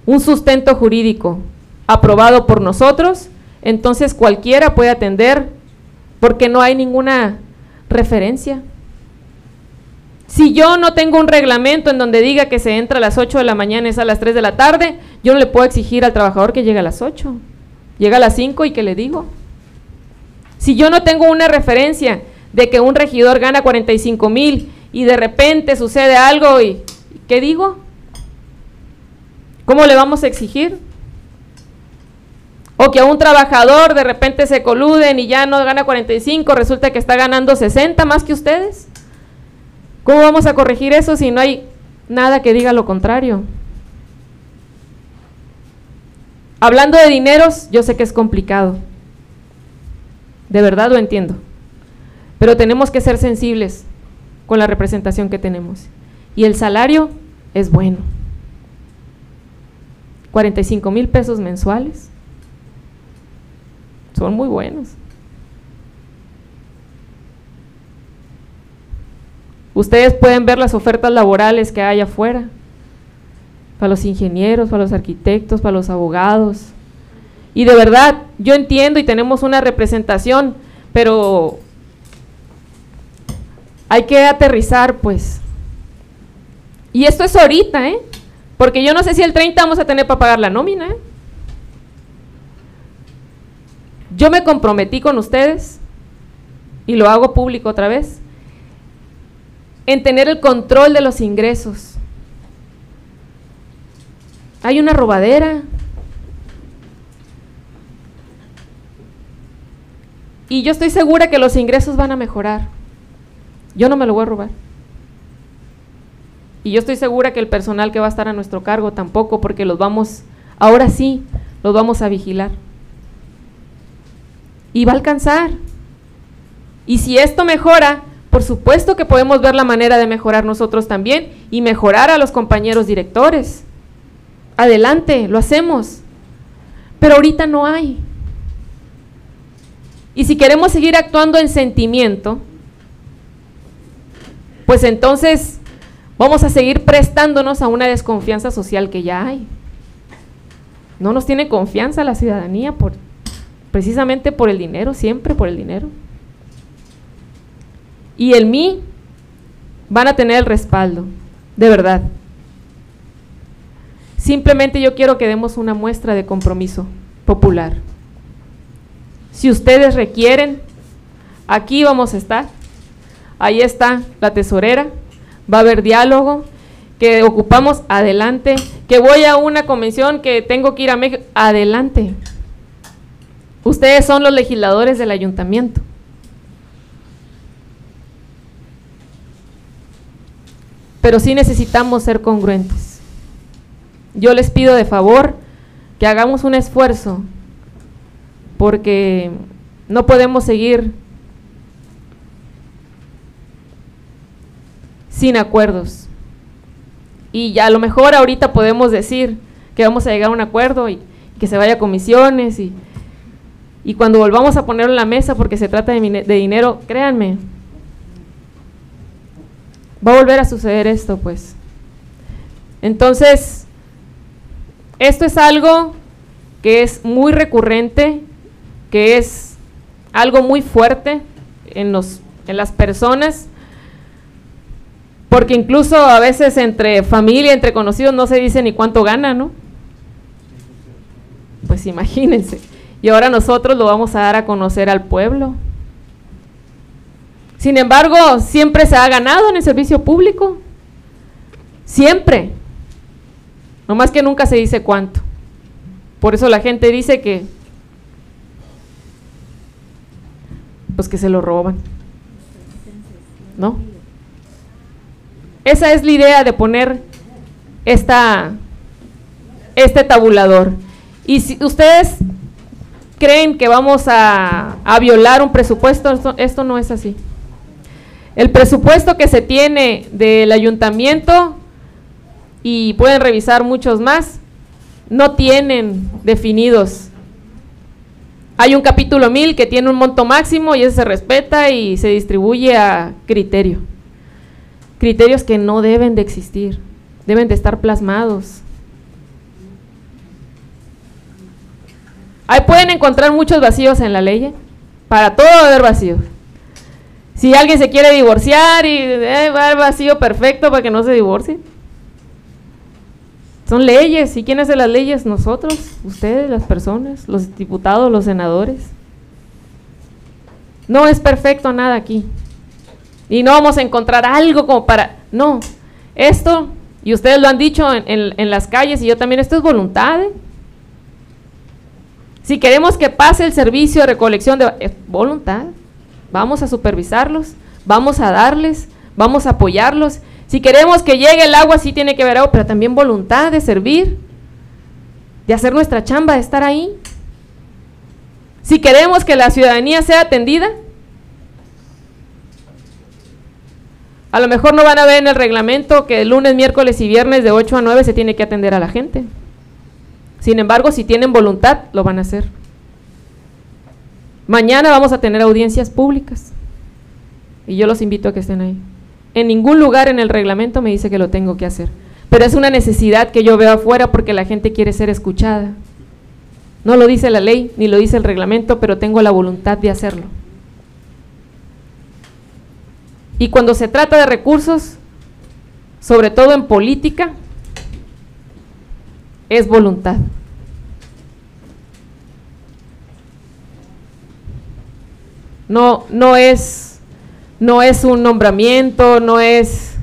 [SPEAKER 1] un sustento jurídico aprobado por nosotros, entonces cualquiera puede atender porque no hay ninguna referencia. Si yo no tengo un reglamento en donde diga que se entra a las 8 de la mañana y es a las 3 de la tarde, yo no le puedo exigir al trabajador que llegue a las 8. Llega a las 5 y que le digo. Si yo no tengo una referencia de que un regidor gana 45 mil y de repente sucede algo y ¿qué digo? ¿Cómo le vamos a exigir? O que a un trabajador de repente se coluden y ya no gana 45, resulta que está ganando 60 más que ustedes. ¿Cómo vamos a corregir eso si no hay nada que diga lo contrario? Hablando de dineros, yo sé que es complicado. De verdad lo entiendo. Pero tenemos que ser sensibles con la representación que tenemos. Y el salario es bueno. 45 mil pesos mensuales. Son muy buenos. Ustedes pueden ver las ofertas laborales que hay afuera, para los ingenieros, para los arquitectos, para los abogados. Y de verdad, yo entiendo y tenemos una representación, pero hay que aterrizar, pues. Y esto es ahorita, ¿eh? Porque yo no sé si el 30 vamos a tener para pagar la nómina. ¿eh? Yo me comprometí con ustedes, y lo hago público otra vez, en tener el control de los ingresos. Hay una robadera. Y yo estoy segura que los ingresos van a mejorar. Yo no me lo voy a robar. Y yo estoy segura que el personal que va a estar a nuestro cargo tampoco, porque los vamos, ahora sí, los vamos a vigilar. Y va a alcanzar. Y si esto mejora, por supuesto que podemos ver la manera de mejorar nosotros también y mejorar a los compañeros directores. adelante, lo hacemos. Pero ahorita no hay. Y si queremos seguir actuando en sentimiento, pues entonces vamos a seguir prestándonos a una desconfianza social que ya hay. No nos tiene confianza la ciudadanía por, precisamente por el dinero, siempre por el dinero. Y el mí van a tener el respaldo, de verdad. Simplemente yo quiero que demos una muestra de compromiso popular. Si ustedes requieren, aquí vamos a estar. Ahí está la tesorera, va a haber diálogo, que ocupamos adelante, que voy a una convención, que tengo que ir a México, adelante. Ustedes son los legisladores del ayuntamiento. Pero sí necesitamos ser congruentes. Yo les pido de favor que hagamos un esfuerzo porque no podemos seguir sin acuerdos. Y ya a lo mejor ahorita podemos decir que vamos a llegar a un acuerdo y que se vaya a comisiones y, y cuando volvamos a ponerlo en la mesa porque se trata de, de dinero, créanme, va a volver a suceder esto pues. Entonces, esto es algo que es muy recurrente que es algo muy fuerte en, los, en las personas, porque incluso a veces entre familia, entre conocidos, no se dice ni cuánto gana, ¿no? Pues imagínense. Y ahora nosotros lo vamos a dar a conocer al pueblo. Sin embargo, siempre se ha ganado en el servicio público. Siempre. No más que nunca se dice cuánto. Por eso la gente dice que pues que se lo roban. ¿No? Esa es la idea de poner esta, este tabulador. Y si ustedes creen que vamos a, violar un presupuesto, esto, esto no es así. El presupuesto que se tiene del ayuntamiento, y pueden revisar muchos más, no tienen definidos hay un capítulo 1000 que tiene un monto máximo y ese se respeta y se distribuye a criterio. Criterios que no deben de existir, deben de estar plasmados. Ahí pueden encontrar muchos vacíos en la ley. ¿eh? Para todo haber vacíos. Si alguien se quiere divorciar y eh, va haber vacío perfecto para que no se divorcie. Son leyes. ¿Y quién hace las leyes? Nosotros, ustedes, las personas, los diputados, los senadores. No es perfecto nada aquí. Y no vamos a encontrar algo como para... No, esto, y ustedes lo han dicho en, las calles y yo también, esto es voluntad. ¿eh? Si queremos que pase el servicio de recolección de... voluntad. Vamos a supervisarlos, vamos a darles, vamos a apoyarlos si queremos que llegue el agua, sí tiene que haber agua, pero también voluntad de servir, de hacer nuestra chamba, de estar ahí. Si queremos que la ciudadanía sea atendida, a lo mejor no van a ver en el reglamento que el lunes, miércoles y viernes de 8 a 9 se tiene que atender a la gente. Sin embargo, si tienen voluntad, lo van a hacer. Mañana vamos a tener audiencias públicas y yo los invito a que estén ahí. En ningún lugar en el reglamento me dice que lo tengo que hacer. Pero es una necesidad que yo veo afuera porque la gente quiere ser escuchada. No lo dice la ley ni lo dice el reglamento, pero tengo la voluntad de hacerlo. Y cuando se trata de recursos, sobre todo en política, es voluntad. No, no es no es un nombramiento, no es...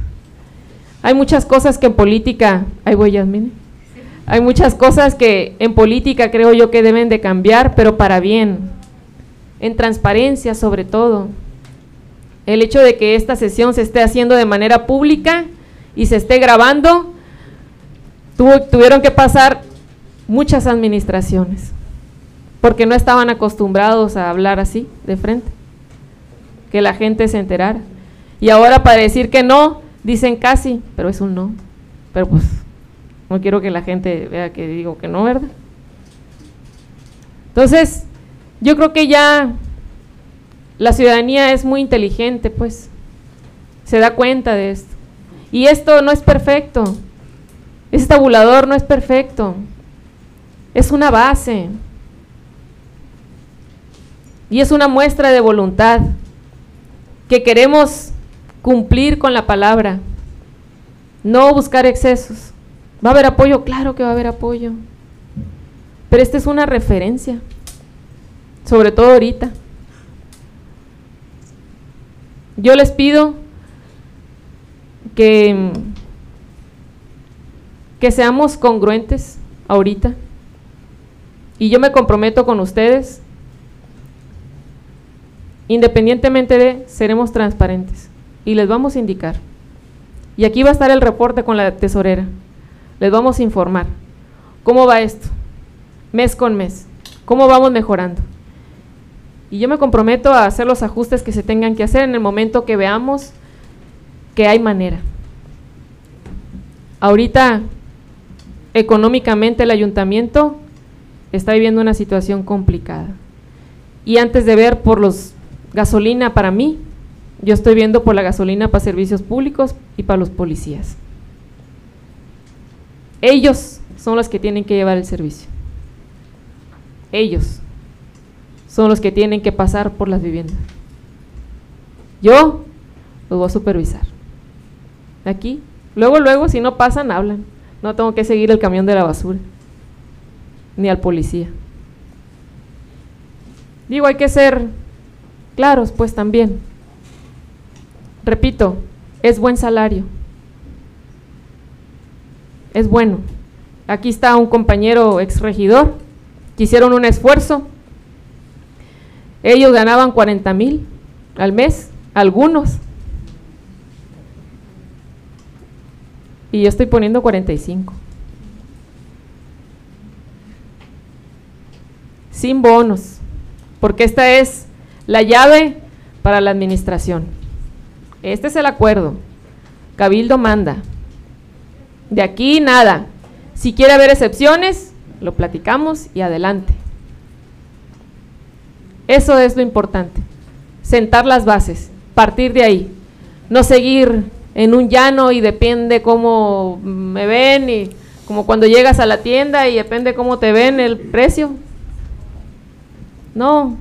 [SPEAKER 1] Hay muchas cosas que en política, hay huellas, hay muchas cosas que en política creo yo que deben de cambiar, pero para bien, en transparencia sobre todo. El hecho de que esta sesión se esté haciendo de manera pública y se esté grabando, tuvieron que pasar muchas administraciones, porque no estaban acostumbrados a hablar así, de frente que la gente se enterara. Y ahora para decir que no, dicen casi, pero es un no. Pero pues No quiero que la gente vea que digo que no, ¿verdad? Entonces, yo creo que ya la ciudadanía es muy inteligente, pues, se da cuenta de esto. Y esto no es perfecto. Ese tabulador no es perfecto. Es una base. Y es una muestra de voluntad que queremos cumplir con la palabra, no buscar excesos. ¿Va a haber apoyo? Claro que va a haber apoyo. Pero esta es una referencia, sobre todo ahorita. Yo les pido que, que seamos congruentes ahorita. Y yo me comprometo con ustedes, independientemente de, seremos transparentes y les vamos a indicar. Y aquí va a estar el reporte con la tesorera. Les vamos a informar cómo va esto, mes con mes, cómo vamos mejorando. Y yo me comprometo a hacer los ajustes que se tengan que hacer en el momento que veamos que hay manera. Ahorita, económicamente, el ayuntamiento está viviendo una situación complicada. Y antes de ver por los gasolina para mí, yo estoy viendo por la gasolina para servicios públicos y para los policías. Ellos son los que tienen que llevar el servicio. Ellos son los que tienen que pasar por las viviendas. Yo los voy a supervisar. Aquí, luego, luego, si no pasan, hablan. No tengo que seguir el camión de la basura, ni al policía. Digo, hay que ser claros, pues también. Repito, es buen salario. Es bueno. Aquí está un compañero ex regidor que hicieron un esfuerzo. Ellos ganaban 40 mil al mes, algunos. Y yo estoy poniendo 45. Sin bonos, porque esta es la llave para la administración. Este es el acuerdo. Cabildo manda. De aquí nada. Si quiere haber excepciones, lo platicamos y adelante. Eso es lo importante. Sentar las bases, partir de ahí. No seguir en un llano y depende cómo me ven y como cuando llegas a la tienda y depende cómo te ven el precio. No,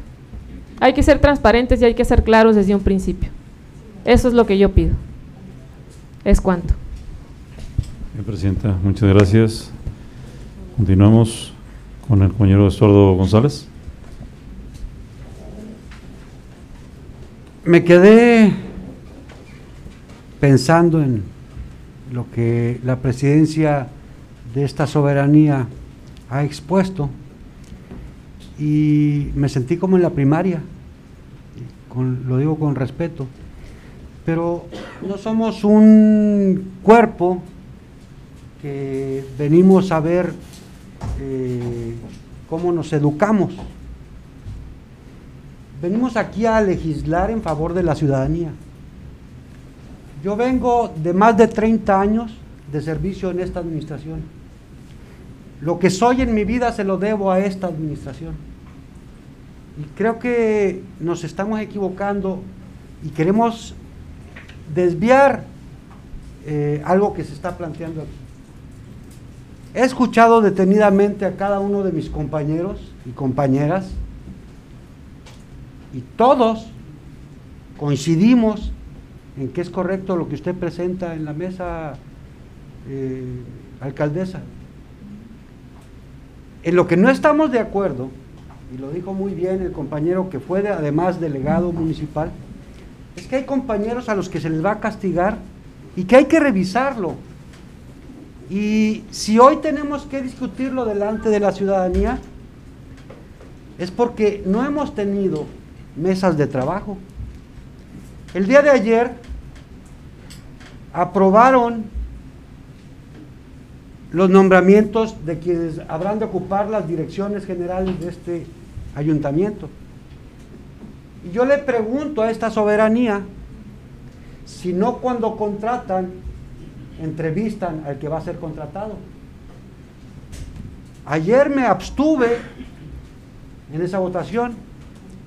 [SPEAKER 1] hay que ser transparentes y hay que ser claros desde un principio. Eso es lo que yo pido. Es cuanto.
[SPEAKER 2] Presidenta, muchas gracias. Continuamos con el compañero Estuardo González.
[SPEAKER 6] Me quedé pensando en lo que la presidencia de esta soberanía ha expuesto y me sentí como en la primaria, lo digo con respeto, pero no somos un cuerpo que venimos a ver eh, cómo nos educamos. Venimos aquí a legislar en favor de la ciudadanía. Yo vengo de más de 30 años de servicio en esta administración. Lo que soy en mi vida se lo debo a esta administración. Y creo que nos estamos equivocando y queremos desviar eh, algo que se está planteando aquí. He escuchado detenidamente a cada uno de mis compañeros y compañeras y todos coincidimos en que es correcto lo que usted presenta en la mesa, eh, alcaldesa. En lo que no estamos de acuerdo, y lo dijo muy bien el compañero que fue además delegado municipal, es que hay compañeros a los que se les va a castigar y que hay que revisarlo. Y si hoy tenemos que discutirlo delante de la ciudadanía, es porque no hemos tenido mesas de trabajo. El día de ayer aprobaron los nombramientos de quienes habrán de ocupar las direcciones generales de este ayuntamiento. Y yo le pregunto a esta soberanía, si no cuando contratan, entrevistan al que va a ser contratado. Ayer me abstuve en esa votación,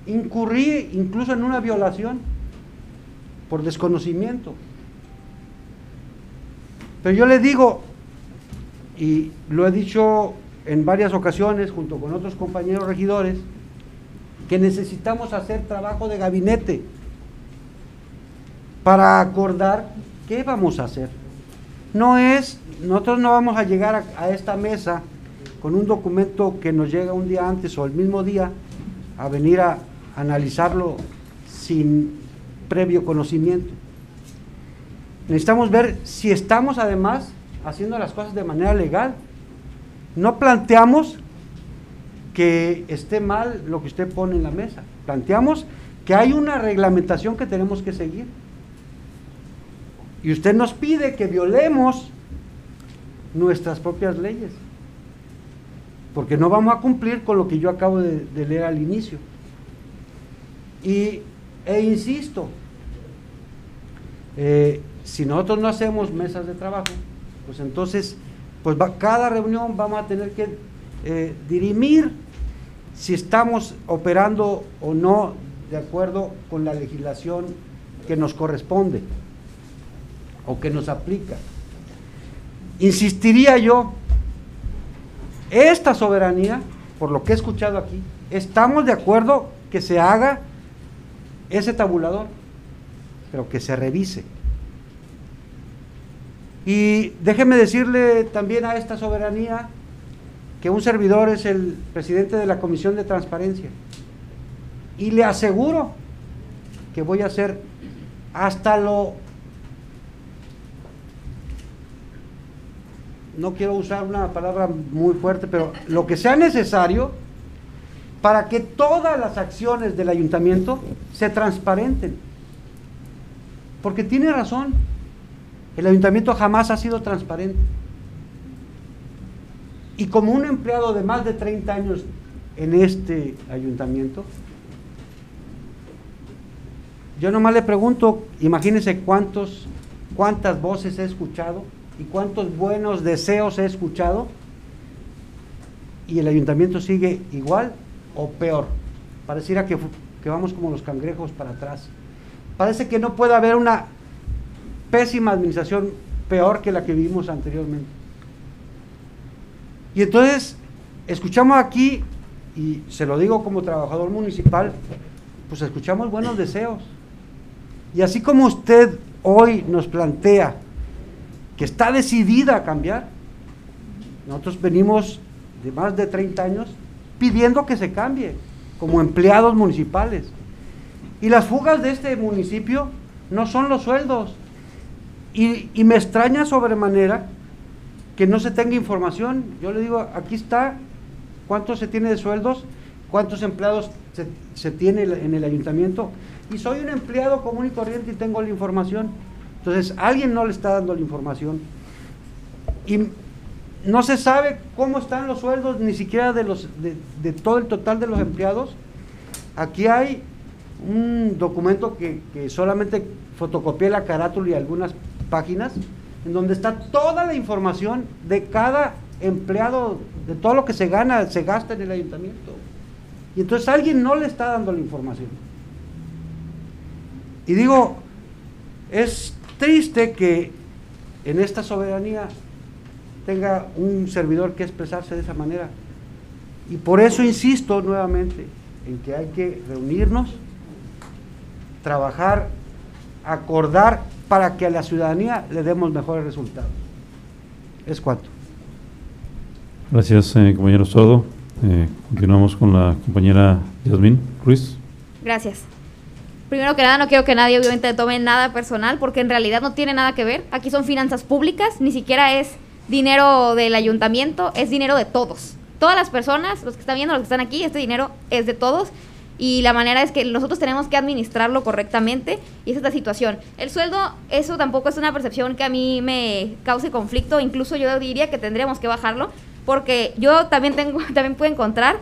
[SPEAKER 6] incurrí incluso en una violación por desconocimiento. Pero yo le digo, y lo he dicho en varias ocasiones junto con otros compañeros regidores, que necesitamos hacer trabajo de gabinete para acordar qué vamos a hacer. No es, nosotros no vamos a llegar a, a esta mesa con un documento que nos llega un día antes o el mismo día a venir a analizarlo sin previo conocimiento. Necesitamos ver si estamos además haciendo las cosas de manera legal. No planteamos que esté mal lo que usted pone en la mesa. Planteamos que hay una reglamentación que tenemos que seguir. Y usted nos pide que violemos nuestras propias leyes. Porque no vamos a cumplir con lo que yo acabo de, de leer al inicio. Y, e insisto, eh, si nosotros no hacemos mesas de trabajo, pues entonces, pues cada reunión vamos a tener que eh, dirimir si estamos operando o no de acuerdo con la legislación que nos corresponde o que nos aplica. Insistiría yo, esta soberanía, por lo que he escuchado aquí, estamos de acuerdo que se haga ese tabulador, pero que se revise. Y déjeme decirle también a esta soberanía que un servidor es el presidente de la Comisión de Transparencia. Y le aseguro que voy a hacer hasta lo... No quiero usar una palabra muy fuerte, pero lo que sea necesario para que todas las acciones del ayuntamiento se transparenten. Porque tiene razón, el ayuntamiento jamás ha sido transparente. Y como un empleado de más de 30 años en este ayuntamiento, yo nomás le pregunto, imagínense cuántos, cuántas voces he escuchado y cuántos buenos deseos he escuchado y el ayuntamiento sigue igual o peor. Pareciera que, que vamos como los cangrejos para atrás. Parece que no puede haber una pésima administración peor que la que vivimos anteriormente. Y entonces, escuchamos aquí, y se lo digo como trabajador municipal, pues escuchamos buenos deseos. Y así como usted hoy nos plantea que está decidida a cambiar, nosotros venimos de más de 30 años pidiendo que se cambie como empleados municipales. Y las fugas de este municipio no son los sueldos. Y, me extraña sobremanera que no se tenga información. Yo le digo, aquí está cuánto se tiene de sueldos, cuántos empleados se, se tiene en el ayuntamiento. Y soy un empleado común y corriente y tengo la información. Entonces, alguien no le está dando la información. Y no se sabe cómo están los sueldos, ni siquiera de, los, de, todo el total de los empleados. Aquí hay un documento que, que solamente fotocopié la carátula y algunas páginas, en donde está toda la información de cada empleado, de todo lo que se gana, se gasta en el ayuntamiento. Y entonces alguien no le está dando la información. Y digo, es triste que en esta soberanía tenga un servidor que expresarse de esa manera. Y por eso insisto nuevamente en que hay que reunirnos, trabajar, acordar para que a la ciudadanía le demos mejores resultados. Es cuanto.
[SPEAKER 2] Gracias, eh, compañero Sordo. Eh, continuamos con la compañera Yasmín Ruiz.
[SPEAKER 4] Gracias. Primero que nada, no quiero que nadie obviamente tome nada personal, porque en realidad no tiene nada que ver. Aquí son finanzas públicas, ni siquiera es dinero del ayuntamiento, es dinero de todos. Todas las personas, los que están viendo, los que están aquí, este dinero es de todos y la manera es que nosotros tenemos que administrarlo correctamente y esa es la situación. El sueldo, eso tampoco es una percepción que a mí me cause conflicto, incluso yo diría que tendríamos que bajarlo porque yo también tengo, [LAUGHS] también puedo encontrar,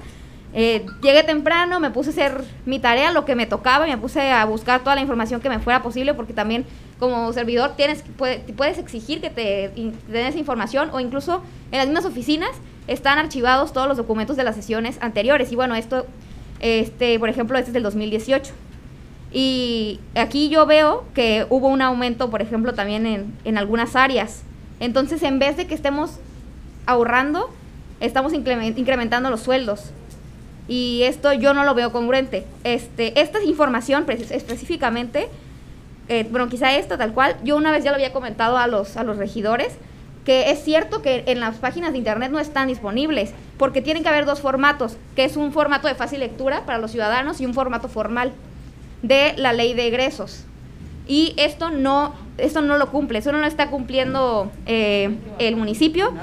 [SPEAKER 4] eh, llegué temprano, me puse a hacer mi tarea, lo que me tocaba, me puse a buscar toda la información que me fuera posible porque también como servidor tienes puede, puedes exigir que te, den esa información o incluso en las mismas oficinas están archivados todos los documentos de las sesiones anteriores. Y bueno, esto, este, por ejemplo, este es del 2018. Y aquí yo veo que hubo un aumento, por ejemplo, también en, en algunas áreas. Entonces, en vez de que estemos ahorrando, estamos incremen- incrementando los sueldos. Y esto yo no lo veo congruente. Este, esta información específicamente, eh, bueno, quizá esta tal cual, yo una vez ya lo había comentado a los, a los regidores, que es cierto que en las páginas de internet no están disponibles, porque tienen que haber dos formatos, que es un formato de fácil lectura para los ciudadanos y un formato formal de la ley de egresos. Y esto no, esto no lo cumple, eso no lo está cumpliendo eh, el municipio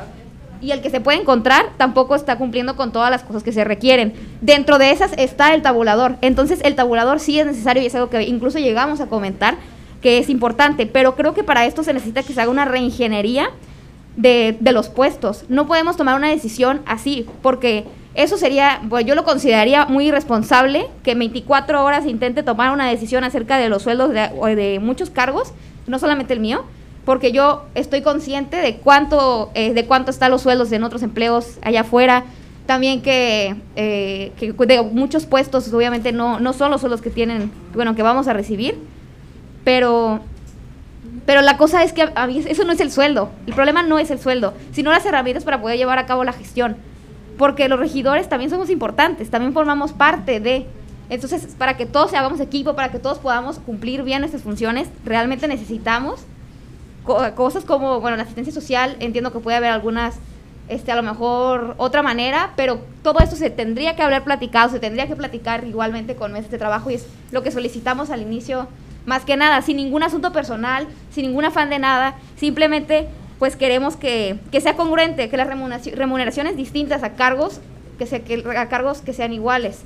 [SPEAKER 4] y el que se puede encontrar tampoco está cumpliendo con todas las cosas que se requieren. Dentro de esas está el tabulador. Entonces el tabulador sí es necesario y es algo que incluso llegamos a comentar que es importante, pero creo que para esto se necesita que se haga una reingeniería de, de los puestos. No podemos tomar una decisión así, porque eso sería, yo lo consideraría muy irresponsable que en 24 horas intente tomar una decisión acerca de los sueldos de, de muchos cargos, no solamente el mío, porque yo estoy consciente de cuánto, eh, de cuánto están los sueldos en otros empleos allá afuera, también que, eh, que de muchos puestos obviamente no, no son los sueldos que tienen, bueno, que vamos a recibir, pero pero la cosa es que a- mí eso no es el sueldo. El problema no es el sueldo, sino las herramientas para poder llevar a cabo la gestión. Porque los regidores también somos importantes, también formamos parte de. Entonces, para que todos hagamos equipo, para que todos podamos cumplir bien nuestras funciones, realmente necesitamos cosas como, bueno, la asistencia social, entiendo que puede haber algunas, este, a lo mejor otra manera, pero todo esto se tendría que haber platicado, se tendría que platicar igualmente con meses de trabajo y es lo que solicitamos al inicio, más que nada, sin ningún asunto personal, sin ningún afán de nada, simplemente pues queremos que, que sea congruente, que las remuneraci- remuneraciones distintas a cargos, que, se, que a cargos que sean iguales.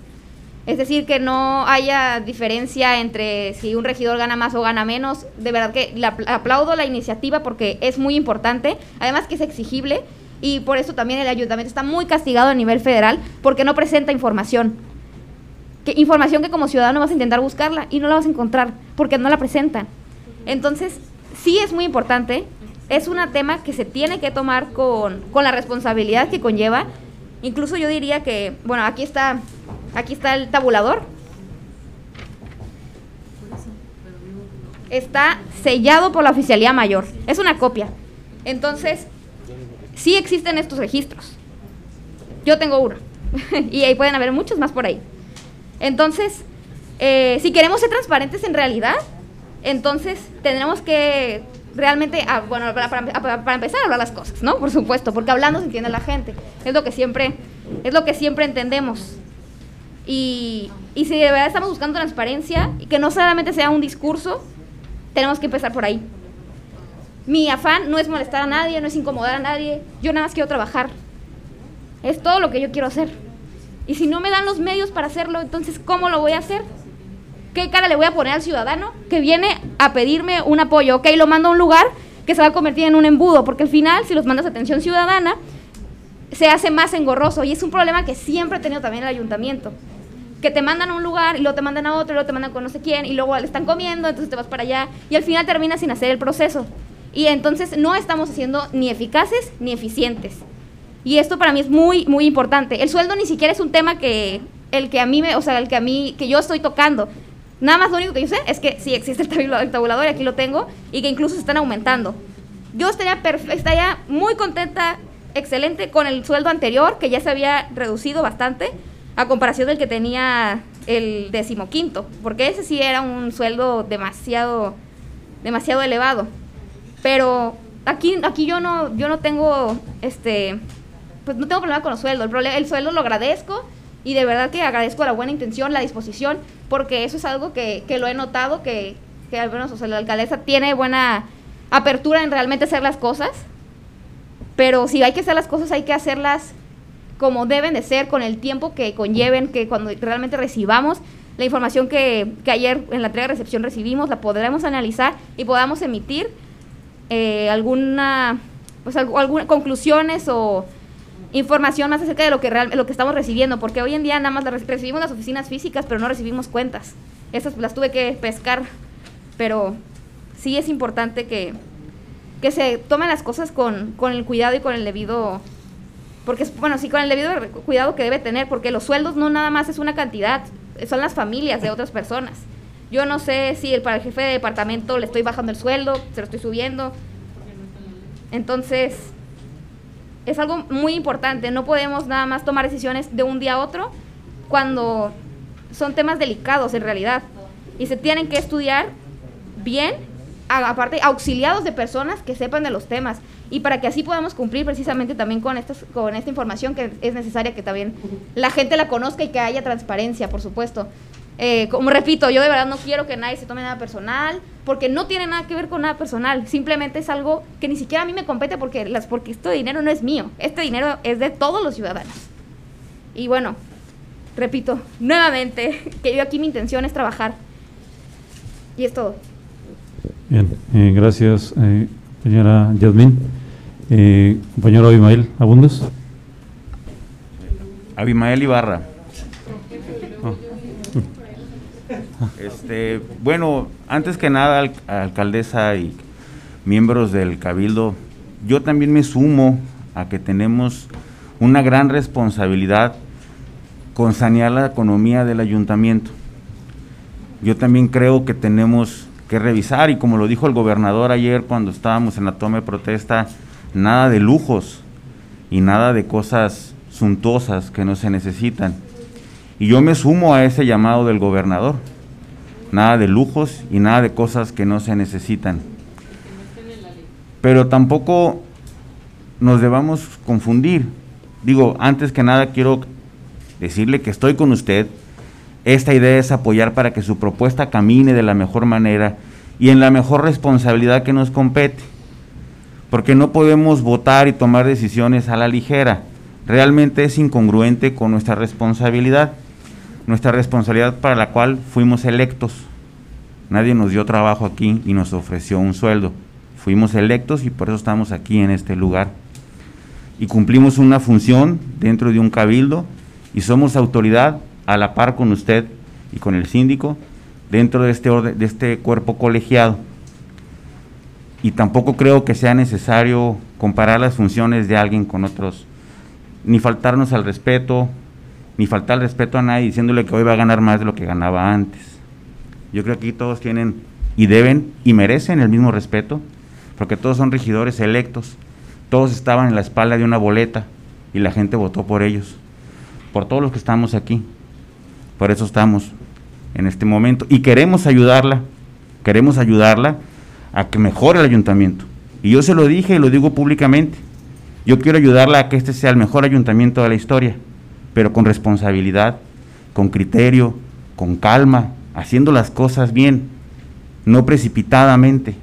[SPEAKER 4] Es decir, que no haya diferencia entre si un regidor gana más o gana menos. De verdad que la, aplaudo la iniciativa porque es muy importante. Además que es exigible y por eso también el ayuntamiento está muy castigado a nivel federal porque no presenta información. Información que como ciudadano vas a intentar buscarla y no la vas a encontrar porque no la presentan. Entonces, sí es muy importante. Es un tema que se tiene que tomar con, con la responsabilidad que conlleva. Incluso yo diría que, bueno, aquí está, aquí está el tabulador. Está sellado por la oficialía mayor. Es una copia. Entonces, sí existen estos registros. Yo tengo uno. [LAUGHS] y ahí pueden haber muchos más por ahí. Entonces, eh, si queremos ser transparentes en realidad, entonces tendremos que realmente, ah, bueno, para, empezar a hablar las cosas, ¿no? Por supuesto, porque hablando se entiende la gente. Es lo que siempre, es lo que siempre entendemos. Y, y si de verdad estamos buscando transparencia y que no solamente sea un discurso, tenemos que empezar por ahí. Mi afán no es molestar a nadie, no es incomodar a nadie, yo nada más quiero trabajar. Es todo lo que yo quiero hacer. Y si no me dan los medios para hacerlo, entonces ¿cómo lo voy a hacer? ¿Qué cara le voy a poner al ciudadano que viene a pedirme un apoyo? Ok, lo mando a un lugar que se va a convertir en un embudo, porque al final, si los mandas a atención ciudadana, se hace más engorroso. Y es un problema que siempre ha tenido también el ayuntamiento. Que te mandan a un lugar y luego te mandan a otro y luego te mandan con no sé quién y luego le están comiendo, entonces te vas para allá y al final terminas sin hacer el proceso. Y entonces no estamos haciendo ni eficaces ni eficientes. Y esto para mí es muy, muy importante. El sueldo ni siquiera es un tema que el que a mí me, o sea, el que a mí, que yo estoy tocando. Nada más lo único que yo sé es que sí existe el tabula- el tabulador aquí lo tengo y que incluso se están aumentando. Yo estaría, estaría muy contenta, excelente con el sueldo anterior, que ya se había reducido bastante, a comparación del que tenía el decimoquinto, porque ese sí era un sueldo demasiado, demasiado elevado. Pero aquí, aquí yo no, yo no tengo, este, pues no tengo problema con los sueldos. El, prole- el sueldo lo agradezco y de verdad que agradezco la buena intención, la disposición, porque eso es algo que, que lo he notado, que, que al menos o sea, la alcaldesa tiene buena apertura en realmente hacer las cosas. Pero si hay que hacer las cosas, hay que hacerlas como deben de ser, con el tiempo que conlleven, que cuando realmente recibamos la información que, que ayer en la entrega de recepción recibimos, la podremos analizar y podamos emitir eh, alguna, pues algu- alguna conclusiones o información más acerca de lo que real- lo que estamos recibiendo, porque hoy en día nada más recibimos las oficinas físicas, pero no recibimos cuentas. Esas las tuve que pescar, pero sí es importante que, que se tomen las cosas con, con el cuidado y con el debido Porque, bueno, sí, con el debido cuidado que debe tener, porque los sueldos no nada más es una cantidad, son las familias de otras personas. Yo no sé si el, para el jefe de departamento le estoy bajando el sueldo, se lo estoy subiendo. Entonces, es algo muy importante. No podemos nada más tomar decisiones de un día a otro cuando son temas delicados en realidad. Y se tienen que estudiar bien, aparte auxiliados de personas que sepan de los temas y para que así podamos cumplir precisamente también con, estas, con esta información que es necesaria que también la gente la conozca y que haya transparencia, por supuesto. Eh, como repito, yo de verdad no quiero que nadie se tome nada personal, porque no tiene nada que ver con nada personal, simplemente es algo que ni siquiera a mí me compete porque, las, porque este dinero no es mío, este dinero es de todos los ciudadanos. Y bueno, repito, nuevamente, [LAUGHS] que yo aquí mi intención es trabajar. Y es todo.
[SPEAKER 2] Bien, eh, gracias, eh, señora Yasmín. Eh, compañero Abimael Abundes.
[SPEAKER 3] Abimael Ibarra. Este, bueno, antes que nada, alcaldesa y miembros del Cabildo, yo también me sumo a que tenemos una gran responsabilidad con sanear la economía del ayuntamiento. Yo también creo que tenemos que revisar y como lo dijo el gobernador ayer cuando estábamos en la toma de protesta, nada de lujos y nada de cosas suntuosas que no se necesitan. Y yo me sumo a ese llamado del gobernador. Nada de lujos y nada de cosas que no se necesitan. Pero tampoco nos debamos confundir. Digo, antes que nada quiero decirle que estoy con usted. Esta idea es apoyar para que su propuesta camine de la mejor manera y en la mejor responsabilidad que nos compete. Porque no podemos votar y tomar decisiones a la ligera. Realmente es incongruente con nuestra responsabilidad. Nuestra responsabilidad para la cual fuimos electos. Nadie nos dio trabajo aquí y nos ofreció un sueldo. Fuimos electos y por eso estamos aquí en este lugar. Y cumplimos una función dentro de un cabildo y somos autoridad a la par con usted y con el síndico dentro de este, orden, de este cuerpo colegiado. Y tampoco creo que sea necesario comparar las funciones de alguien con otros, ni faltarnos al respeto, ni faltar el respeto a nadie diciéndole que hoy va a ganar más de lo que ganaba antes. Yo creo que aquí todos tienen y deben y merecen el mismo respeto, porque todos son regidores electos, todos estaban en la espalda de una boleta y la gente votó por ellos por todos los que estamos aquí. Por eso estamos en este momento. Y queremos ayudarla, queremos ayudarla a que mejore el ayuntamiento. Y yo se lo dije y lo digo públicamente. Yo quiero ayudarla a que este sea el mejor ayuntamiento de la historia, pero con responsabilidad, con criterio, con calma, haciendo las cosas bien, no precipitadamente.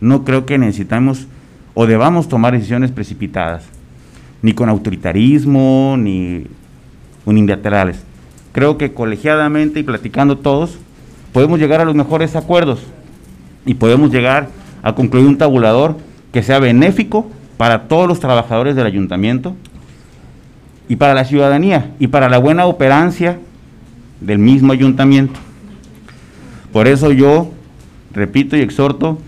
[SPEAKER 3] No creo que necesitamos o debamos tomar decisiones precipitadas, ni con autoritarismo, ni unilaterales. Creo que colegiadamente y platicando todos podemos llegar a los mejores acuerdos y podemos llegar a concluir un tabulador que sea benéfico para todos los trabajadores del ayuntamiento y para la ciudadanía y para la buena operancia del mismo ayuntamiento. Por eso yo repito y exhorto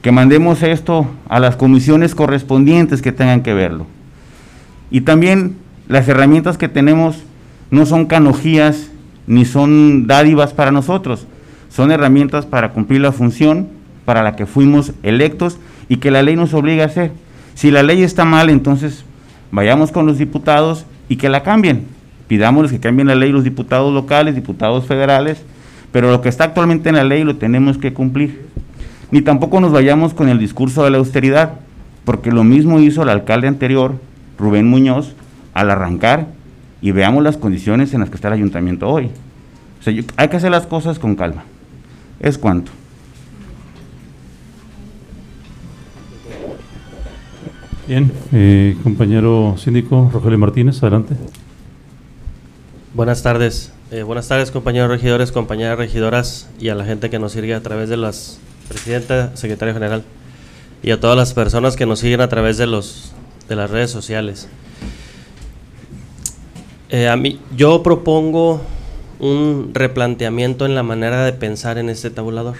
[SPEAKER 3] que mandemos esto a las comisiones correspondientes que tengan que verlo. Y también las herramientas que tenemos no son canogías ni son dádivas para nosotros, son herramientas para cumplir la función para la que fuimos electos y que la ley nos obliga a hacer. Si la ley está mal, entonces vayamos con los diputados y que la cambien. Pidámosles que cambien la ley los diputados locales, diputados federales, pero lo que está actualmente en la ley lo tenemos que cumplir. Ni tampoco nos vayamos con el discurso de la austeridad, porque lo mismo hizo el alcalde anterior, Rubén Muñoz, al arrancar y veamos las condiciones en las que está el ayuntamiento hoy. hay que hacer las cosas con calma. Es cuanto.
[SPEAKER 2] Bien, eh, compañero síndico Rogelio Martínez, adelante.
[SPEAKER 12] Buenas tardes. Eh, buenas tardes, compañeros regidores, compañeras regidoras y a la gente que nos sigue a través de las presidenta, secretario general y a todas las personas que nos siguen a través de los de las redes sociales. Eh, a mí, yo propongo un replanteamiento en la manera de pensar en este tabulador.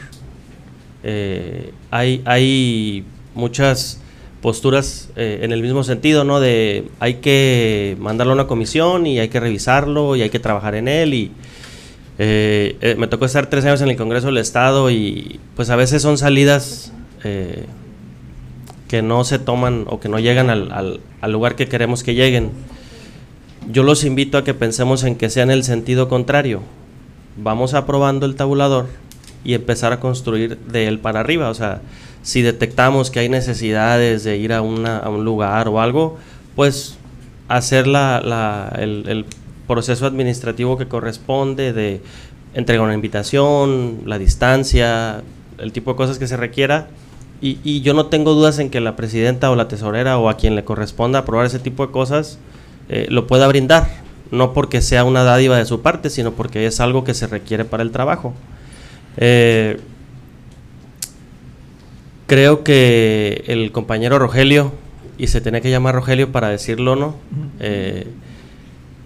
[SPEAKER 12] Eh, hay, hay muchas posturas eh, en el mismo sentido, ¿no? De hay que mandarlo a una comisión y hay que revisarlo y hay que trabajar en él y me tocó estar tres años en el Congreso del Estado y pues a veces son salidas que no se toman o que no llegan al lugar que queremos que lleguen. Yo los invito a que pensemos en que sea en el sentido contrario. Vamos aprobando el tabulador y empezar a construir de él para arriba, o sea, si detectamos que hay necesidades de ir a, una, un lugar o algo, pues hacer la, el, proceso administrativo que corresponde de entregar una invitación, la distancia, el tipo de cosas que se requiera. Y, yo no tengo dudas en que la presidenta o la tesorera o a quien le corresponda aprobar ese tipo de cosas eh, lo pueda brindar. No porque sea una dádiva de su parte, sino porque es algo que se requiere para el trabajo. Eh, Creo que el compañero Rogelio, y se tenía que llamar Rogelio para decirlo, ¿no? Eh,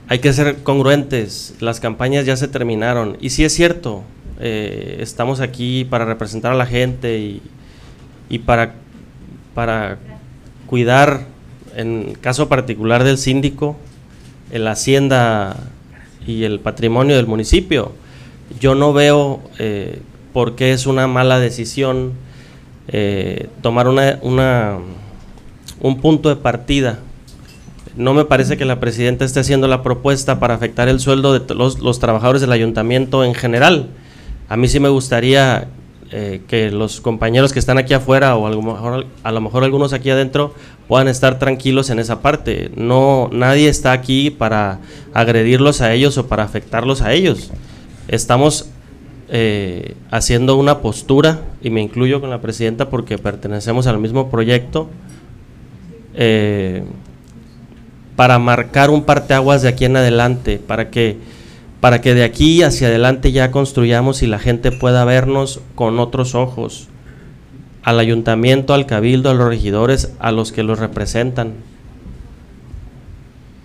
[SPEAKER 12] hay que ser congruentes, las campañas ya se terminaron. Y sí es cierto, estamos aquí para representar a la gente y, y para, para cuidar, en caso particular del síndico, la hacienda y el patrimonio del municipio. Yo no veo eh, por qué es una mala decisión eh, tomar una, un punto de partida. No me parece que la presidenta esté haciendo la propuesta para afectar el sueldo de los, los trabajadores del ayuntamiento en general. A mí sí me gustaría eh, que los compañeros que están aquí afuera o a lo, mejor, a lo mejor algunos aquí adentro puedan estar tranquilos en esa parte. No, nadie está aquí para agredirlos a ellos o para afectarlos a ellos. Estamos eh, haciendo una postura, y me incluyo con la presidenta porque pertenecemos al mismo proyecto, eh, para marcar un parteaguas de aquí en adelante, para que, para que de aquí hacia adelante ya construyamos y la gente pueda vernos con otros ojos, al ayuntamiento, al cabildo, a los regidores, a los que los representan.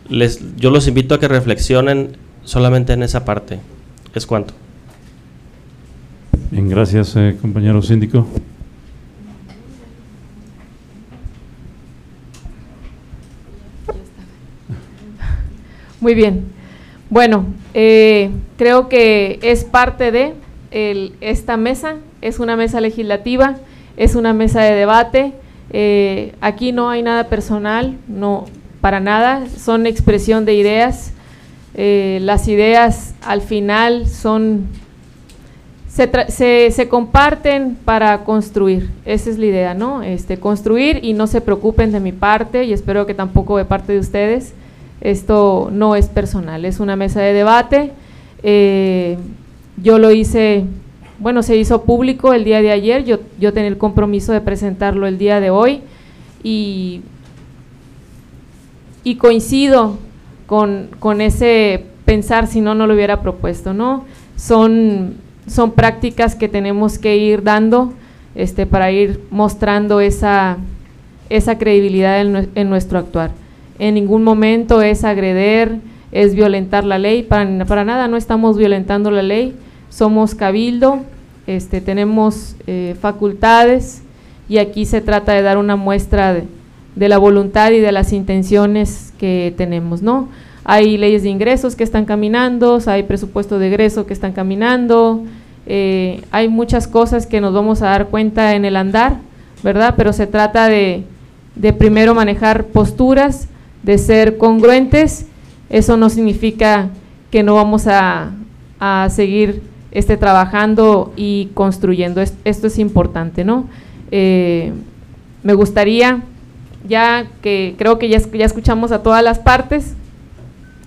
[SPEAKER 12] Les, yo los invito a que reflexionen solamente en esa parte. Es cuanto.
[SPEAKER 2] Bien, gracias, eh, compañero síndico.
[SPEAKER 1] Muy bien. Bueno, eh, creo que es parte de esta mesa, es una mesa legislativa, es una mesa de debate. Eh, aquí no hay nada personal, no para nada, son expresión de ideas. las ideas al final son se, se, comparten para construir, esa es la idea, ¿no? Este, construir y no se preocupen de mi parte y espero que tampoco de parte de ustedes. Esto no es personal, es una mesa de debate. Eh, yo lo hice, bueno, se hizo público el día de ayer, yo, yo tenía el compromiso de presentarlo el día de hoy y, y coincido con, con ese pensar si no, no lo hubiera propuesto, ¿no? Son son prácticas que tenemos que ir dando este, para ir mostrando esa, esa credibilidad en, nuestro actuar. En ningún momento es agreder, es violentar la ley, para, para nada no estamos violentando la ley, somos cabildo, este, tenemos eh, facultades y aquí se trata de dar una muestra de, de, la voluntad y de las intenciones que tenemos, ¿no? Hay leyes de ingresos que están caminando, hay presupuesto de egreso que están caminando, eh, hay muchas cosas que nos vamos a dar cuenta en el andar, ¿verdad? Pero se trata de, primero manejar posturas, de ser congruentes. Eso no significa que no vamos a, seguir este, trabajando y construyendo. Esto es importante, ¿no? Eh, me gustaría, ya que creo que ya, ya escuchamos a todas las partes,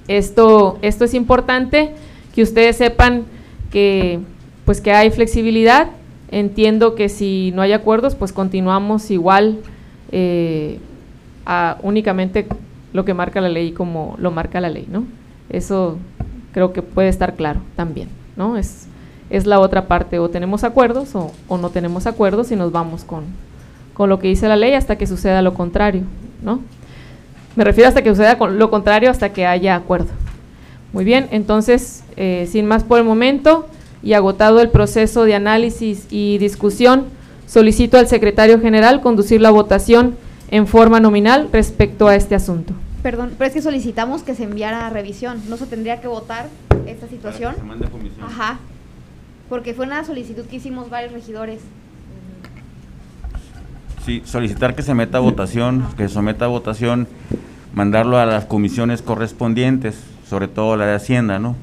[SPEAKER 1] esto, esto es importante, que ustedes sepan que pues que hay flexibilidad. Entiendo que si no hay acuerdos, pues continuamos igual eh, a únicamente lo que marca la ley como lo marca la ley, ¿no? Eso creo que puede estar claro también, ¿no? Es, es la otra parte, o tenemos acuerdos o, o no tenemos acuerdos y nos vamos con, con lo que dice la ley hasta que suceda lo contrario, ¿no? Me refiero hasta que suceda lo contrario, hasta que haya acuerdo. Muy bien, entonces, eh, sin más por el momento, y agotado el proceso de análisis y discusión, solicito al secretario general conducir la votación en forma nominal respecto a este asunto.
[SPEAKER 4] Perdón, pero es que solicitamos que se enviara a revisión. ¿No se tendría que votar esta situación?
[SPEAKER 3] se mande a comisión.
[SPEAKER 4] Ajá. Porque fue una solicitud que hicimos varios regidores.
[SPEAKER 3] Sí, solicitar que se meta a votación, que se someta a votación, mandarlo a las comisiones correspondientes, sobre todo la de Hacienda, ¿no?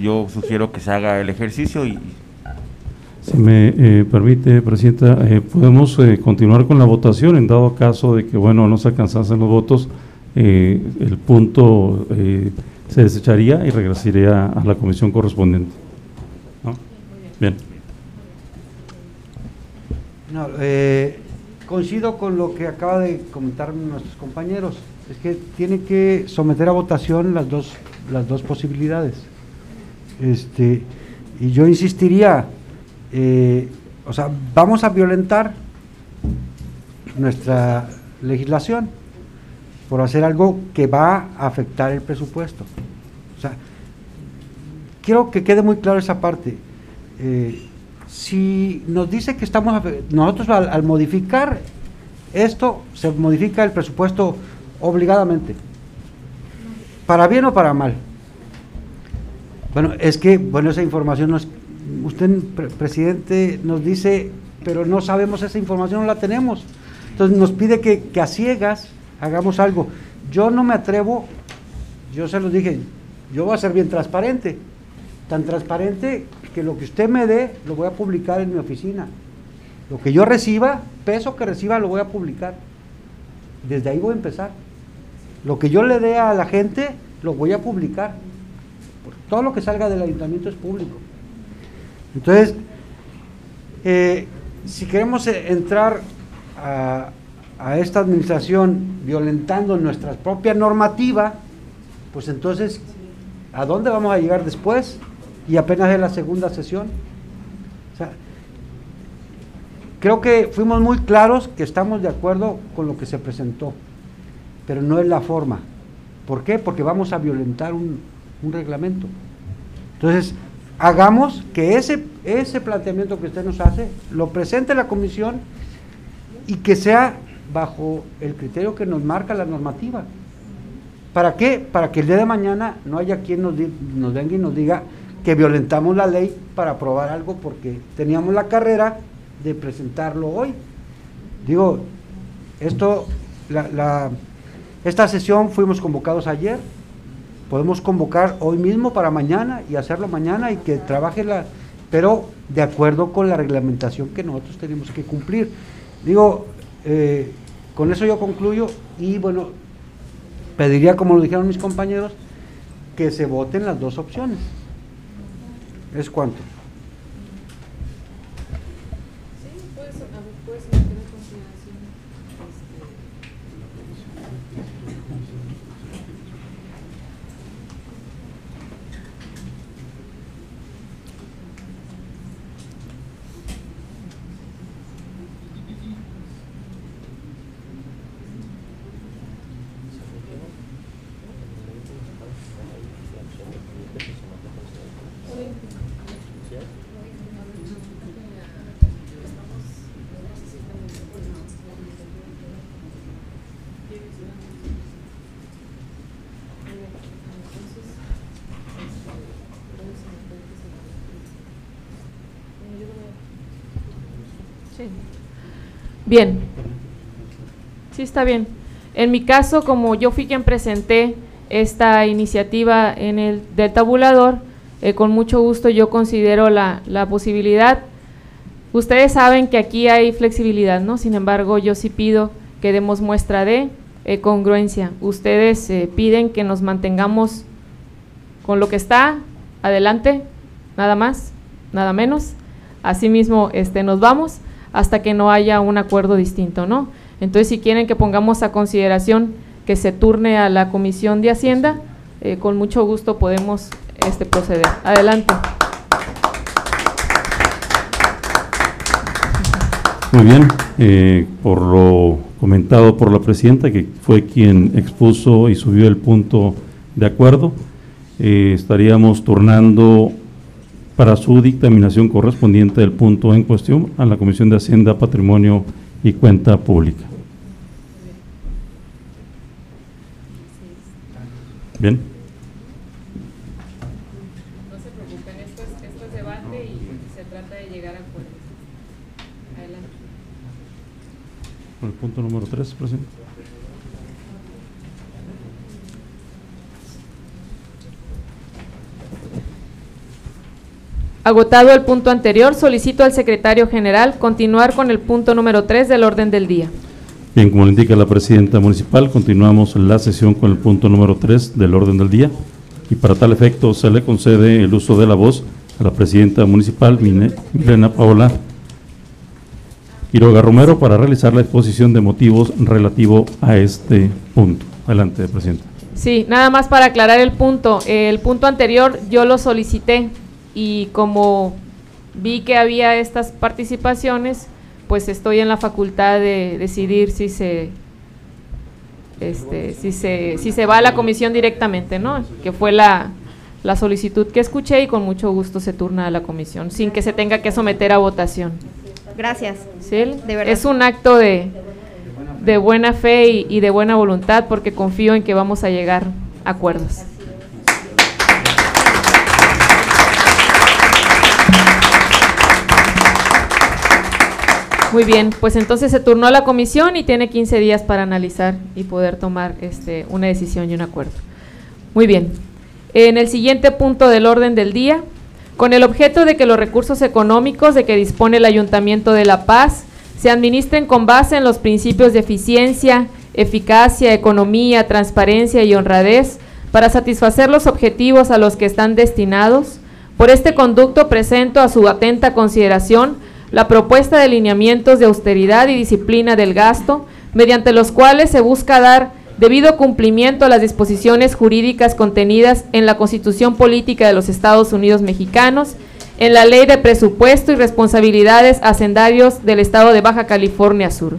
[SPEAKER 3] Yo sugiero que se haga el ejercicio y
[SPEAKER 2] Si me eh, permite, Presidenta, eh, podemos eh, continuar con la votación en dado caso de que, bueno, no se alcanzasen los votos, eh, el punto eh, se desecharía y regresaría a la comisión correspondiente. Bien.
[SPEAKER 6] No, eh, coincido con lo que acaba de comentar nuestros compañeros. Es que tiene que someter a votación las dos, las dos posibilidades. Este, y yo insistiría, eh, o sea, vamos a violentar nuestra legislación por hacer algo que va a afectar el presupuesto. O sea, quiero que quede muy claro esa parte. Eh, si nos dice que estamos, nosotros al, modificar esto, se modifica el presupuesto obligadamente, para bien o para mal. Bueno, es que, bueno, esa información nos, usted, pre- presidente, nos dice, pero no sabemos esa información, no la tenemos. Entonces nos pide que, que a ciegas hagamos algo. Yo no me atrevo, yo se lo dije, yo voy a ser bien transparente, tan transparente que lo que usted me dé lo voy a publicar en mi oficina. Lo que yo reciba, peso que reciba, lo voy a publicar. Desde ahí voy a empezar. Lo que yo le dé a la gente, lo voy a publicar. Todo lo que salga del ayuntamiento es público. Entonces, eh, si queremos eh, entrar a, a esta administración violentando nuestra propia normativa, pues entonces, ¿a dónde vamos a llegar después? Y apenas es la segunda sesión. Creo que fuimos muy claros que estamos de acuerdo con lo que se presentó, pero no es la forma. ¿Por qué? Porque vamos a violentar un, un reglamento. Entonces, hagamos que ese, ese planteamiento que usted nos hace, lo presente la comisión y que sea bajo el criterio que nos marca la normativa. ¿Para qué? Para que el día de mañana no haya quien nos, di- nos venga y nos diga que violentamos la ley para aprobar algo porque teníamos la carrera de presentarlo hoy. Digo, esto, la, la- esta sesión fuimos convocados ayer, podemos convocar hoy mismo para mañana y hacerlo mañana y que trabaje la, pero de acuerdo con la reglamentación que nosotros tenemos que cumplir. Digo, eh, con eso yo concluyo y bueno, pediría, como lo dijeron mis compañeros, que se voten las dos opciones. ¿Es cuánto?
[SPEAKER 1] Bien. Sí, está bien. En mi caso, como yo fui quien presenté esta iniciativa en el del tabulador, eh, con mucho gusto yo considero la, la posibilidad. Ustedes saben que aquí hay flexibilidad, ¿no? Sin embargo, yo sí pido que demos muestra de eh, congruencia. Ustedes eh, piden que nos mantengamos con lo que está, adelante, nada más, nada menos. Asimismo, este, nos vamos hasta que no haya un acuerdo distinto, ¿no? Entonces, si quieren que pongamos a consideración que se turne a la Comisión de Hacienda, eh, con mucho gusto podemos este, proceder. Adelante.
[SPEAKER 2] Muy bien, eh, por lo comentado por la presidenta, que fue quien expuso y subió el punto de acuerdo, eh, estaríamos turnando para su dictaminación correspondiente del punto en cuestión a la Comisión de Hacienda, Patrimonio y Cuenta Pública. Bien.
[SPEAKER 1] No se preocupen, esto es, esto es debate y se trata de llegar a acuerdos. Adelante.
[SPEAKER 2] Por el punto número 3, presidente.
[SPEAKER 1] Agotado el punto anterior, solicito al secretario general continuar con el punto número 3 del orden del día.
[SPEAKER 2] Bien, como le indica la presidenta municipal, continuamos la sesión con el punto número 3 del orden del día y para tal efecto se le concede el uso de la voz a la presidenta municipal, Milena Paola Quiroga Romero, para realizar la exposición de motivos relativo a este punto. Adelante, presidenta.
[SPEAKER 1] Sí, nada más para aclarar el punto. El punto anterior yo lo solicité y como vi que había estas participaciones, pues estoy en la facultad de decidir si se este, si se si se va a la comisión directamente, ¿no? Que fue la, la solicitud que escuché y con mucho gusto se turna a la comisión, sin que se tenga que someter a votación.
[SPEAKER 4] Gracias.
[SPEAKER 1] ¿Sí?
[SPEAKER 4] De verdad.
[SPEAKER 1] Es un acto de, de buena fe y, y de buena voluntad porque confío en que vamos a llegar a acuerdos. Muy bien, pues entonces se turnó a la comisión y tiene 15 días para analizar y poder tomar este, una decisión y un acuerdo. Muy bien. En el siguiente punto del orden del día, con el objeto de que los recursos económicos de que dispone el Ayuntamiento de La Paz se administren con base en los principios de eficiencia, eficacia, economía, transparencia y honradez para satisfacer los objetivos a los que están destinados, por este conducto presento a su atenta consideración la propuesta de lineamientos de austeridad y disciplina del gasto, mediante los cuales se busca dar debido cumplimiento a las disposiciones jurídicas contenidas en la Constitución Política de los Estados Unidos Mexicanos, en la Ley de Presupuesto y Responsabilidades Hacendarios del Estado de Baja California Sur.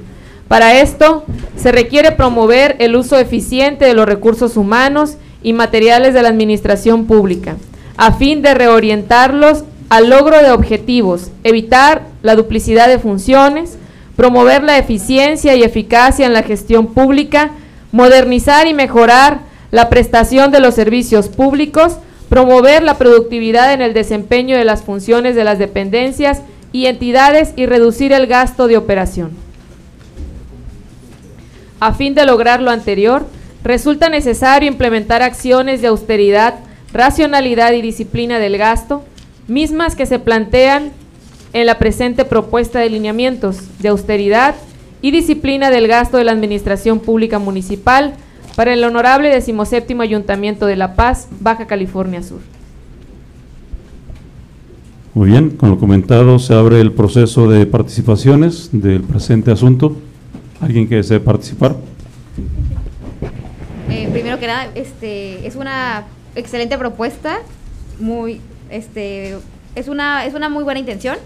[SPEAKER 1] Para esto, se requiere promover el uso eficiente de los recursos humanos y materiales de la administración pública, a fin de reorientarlos al logro de objetivos, evitar la duplicidad de funciones, promover la eficiencia y eficacia en la gestión pública, modernizar y mejorar la prestación de los servicios públicos, promover la productividad en el desempeño de las funciones de las dependencias y entidades y reducir el gasto de operación. A fin de lograr lo anterior, resulta necesario implementar acciones de austeridad, racionalidad y disciplina del gasto, mismas que se plantean en la presente propuesta de lineamientos de austeridad y disciplina del gasto de la Administración Pública Municipal para el honorable decimoséptimo Ayuntamiento de La Paz, Baja California Sur.
[SPEAKER 2] Muy bien, con lo comentado se abre el proceso de participaciones del presente asunto. ¿Alguien que desee participar?
[SPEAKER 4] Eh, primero que nada, este, es una excelente propuesta, muy, este, es una, es una muy buena intención.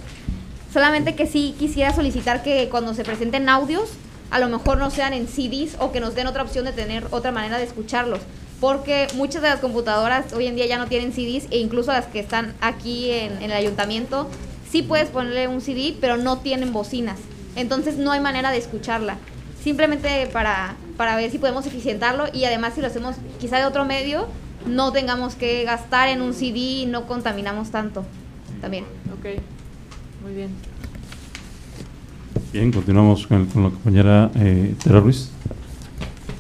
[SPEAKER 4] Solamente que sí quisiera solicitar que cuando se presenten audios, a lo mejor no sean en CDs o que nos den otra opción de tener otra manera de escucharlos. Porque muchas de las computadoras hoy en día ya no tienen CDs e incluso las que están aquí en, el ayuntamiento, sí puedes ponerle un CD, pero no tienen bocinas. Entonces no hay manera de escucharla. Simplemente para, para ver si podemos eficientarlo y además si lo hacemos quizá de otro medio, no tengamos que gastar en un CD y no contaminamos tanto también.
[SPEAKER 1] Ok, muy bien.
[SPEAKER 2] Bien, continuamos con, con la compañera eh, Tera Ruiz.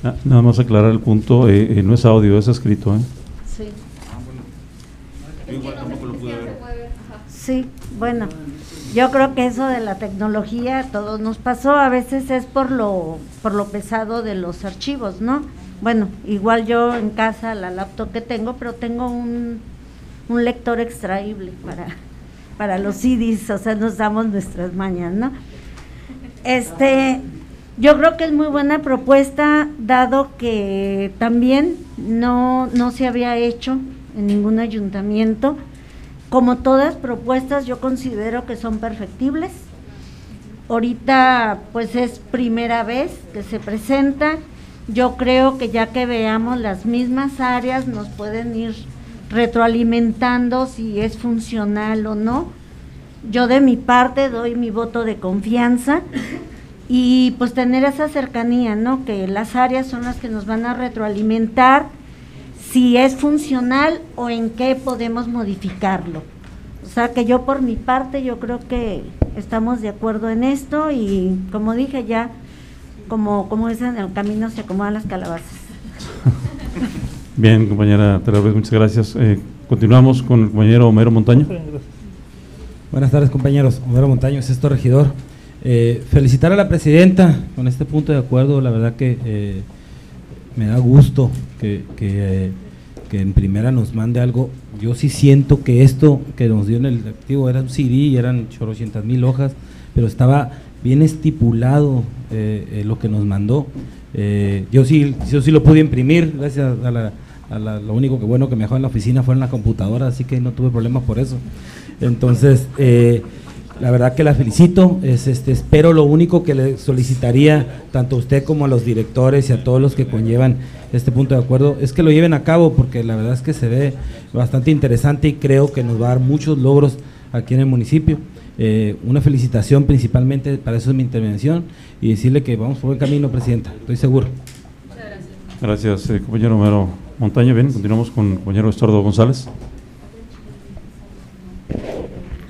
[SPEAKER 2] Na- nada más aclarar el punto, eh, eh, no es audio, es escrito. ¿eh?
[SPEAKER 10] Sí.
[SPEAKER 3] Yo igual tampoco lo pude ver.
[SPEAKER 10] Sí, bueno, yo creo que eso de la tecnología a todos nos pasó, a veces es por lo, por lo pesado de los archivos, ¿no? Bueno, igual yo en casa la laptop que tengo, pero tengo un, un lector extraíble para, para los CDs, o sea, nos damos nuestras mañas, ¿no? Este, yo creo que es muy buena propuesta, dado que también no, no se había hecho en ningún ayuntamiento. Como todas propuestas, yo considero que son perfectibles. Ahorita, pues es primera vez que se presenta. Yo creo que ya que veamos las mismas áreas, nos pueden ir retroalimentando si es funcional o no. Yo de mi parte doy mi voto de confianza y pues tener esa cercanía, ¿no? Que las áreas son las que nos van a retroalimentar si es funcional o en qué podemos modificarlo. O sea que yo por mi parte yo creo que estamos de acuerdo en esto y como dije ya, como, como dicen, en el camino se acomodan las calabazas.
[SPEAKER 2] Bien, compañera Terabres, muchas gracias. Eh, continuamos con el compañero Homero Montaño.
[SPEAKER 9] Buenas tardes, compañeros. Homero Montaño, sexto regidor. Eh, felicitar a la presidenta con este punto de acuerdo. La verdad que eh, me da gusto que, que, que, en primera nos mande algo. Yo sí siento que esto que nos dio en el activo era un CD y eran 800 mil hojas, pero estaba bien estipulado eh, lo que nos mandó. yo, sí, yo sí lo pude imprimir, gracias a la, a la, lo único que bueno que me dejó en la oficina fue en la computadora, así que no tuve problemas por eso. Entonces, la verdad que la felicito, es, este, espero lo único que le solicitaría tanto a usted como a los directores y a todos los que conllevan este punto de acuerdo es que lo lleven a cabo porque la verdad es que se ve bastante interesante y creo que nos va a dar muchos logros aquí en el municipio. Eh, una felicitación principalmente, para eso es mi intervención y decirle que vamos por buen camino, Presidenta, estoy seguro.
[SPEAKER 2] Gracias, eh, compañero Homero Montaño. Bien, continuamos con el compañero Estordo González.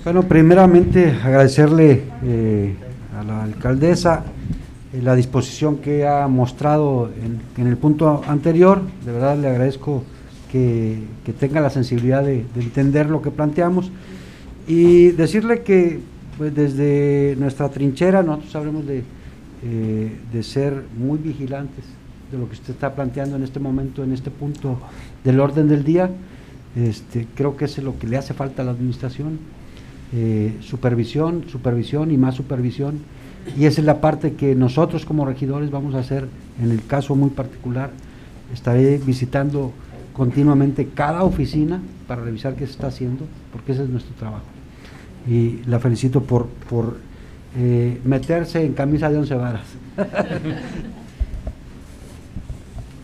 [SPEAKER 6] Bueno, primeramente agradecerle eh, a la alcaldesa eh, la disposición que ha mostrado en, el punto anterior. De verdad le agradezco que, tenga la sensibilidad de, entender lo que planteamos y decirle que pues, desde nuestra trinchera nosotros sabremos de, eh, de ser muy vigilantes de lo que usted está planteando en este momento, en este punto del orden del día. Este, creo que es lo que le hace falta a la administración eh, supervisión, supervisión y más supervisión. Y esa es la parte que nosotros como regidores vamos a hacer en el caso muy particular. Estaré visitando continuamente cada oficina para revisar qué se está haciendo, porque ese es nuestro trabajo. Y la felicito por, por eh, meterse en camisa de once varas. [LAUGHS]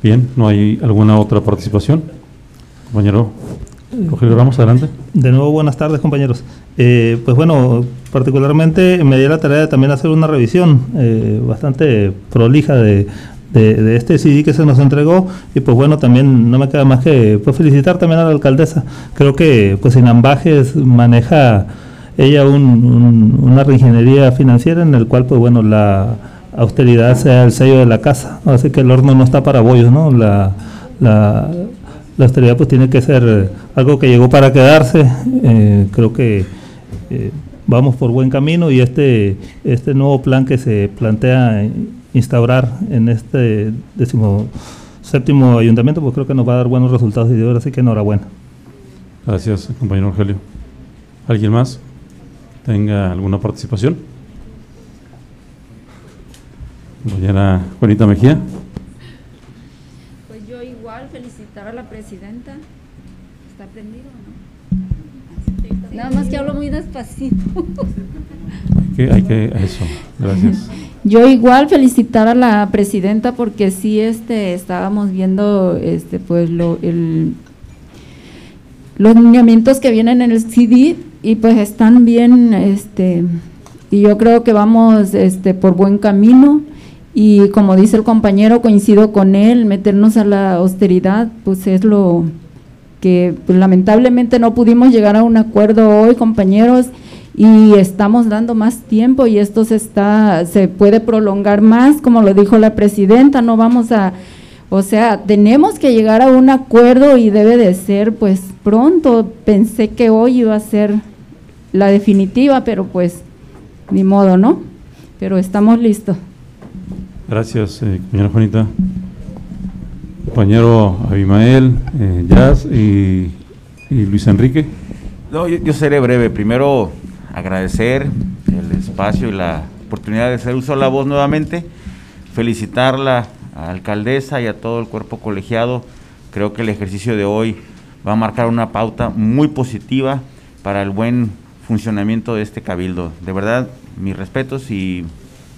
[SPEAKER 2] Bien, ¿no hay alguna otra participación? Compañero Rogelio Ramos, adelante.
[SPEAKER 11] De nuevo, buenas tardes, compañeros. Eh, pues bueno, particularmente me di la tarea de también hacer una revisión eh, bastante prolija de, de, este CD que se nos entregó y pues bueno, también no me queda más que pues, felicitar también a la alcaldesa. Creo que pues sin ambajes maneja ella una reingeniería financiera en el cual pues bueno, la austeridad sea el sello de la casa, así que el horno no está para bollos, ¿no? La, la, austeridad pues tiene que ser algo que llegó para quedarse, eh, creo que eh, vamos por buen camino y este, este nuevo plan que se plantea instaurar en este décimo séptimo ayuntamiento, pues creo que nos va a dar buenos resultados y de verdad así que enhorabuena.
[SPEAKER 2] Gracias, compañero Rogelio. ¿Alguien más tenga alguna participación? Compañera Juanita Mejía.
[SPEAKER 13] Pues yo igual felicitar a la presidenta. ¿Está prendido o no? Nada más que hablo muy despacito.
[SPEAKER 2] hay que eso, gracias.
[SPEAKER 13] Yo igual felicitar a la presidenta porque sí este estábamos viendo este pues lo el los lineamientos que vienen en el CD y pues están bien este y yo creo que vamos este por buen camino y como dice el compañero coincido con él meternos a la austeridad pues es lo que pues, lamentablemente no pudimos llegar a un acuerdo hoy, compañeros, y estamos dando más tiempo y esto se está se puede prolongar más, como lo dijo la presidenta, no vamos a o sea, tenemos que llegar a un acuerdo y debe de ser pues pronto. Pensé que hoy iba a ser la definitiva, pero pues ni modo, ¿no? Pero estamos listos.
[SPEAKER 2] Gracias, eh, señora Juanita compañero Abimael, eh, Jazz y, Luis Enrique.
[SPEAKER 3] No, yo, seré breve. Primero, agradecer el espacio y la oportunidad de hacer uso de la voz nuevamente. Felicitarla a la alcaldesa y a todo el cuerpo colegiado. Creo que el ejercicio de hoy va a marcar una pauta muy positiva para el buen funcionamiento de este cabildo. De verdad, mis respetos y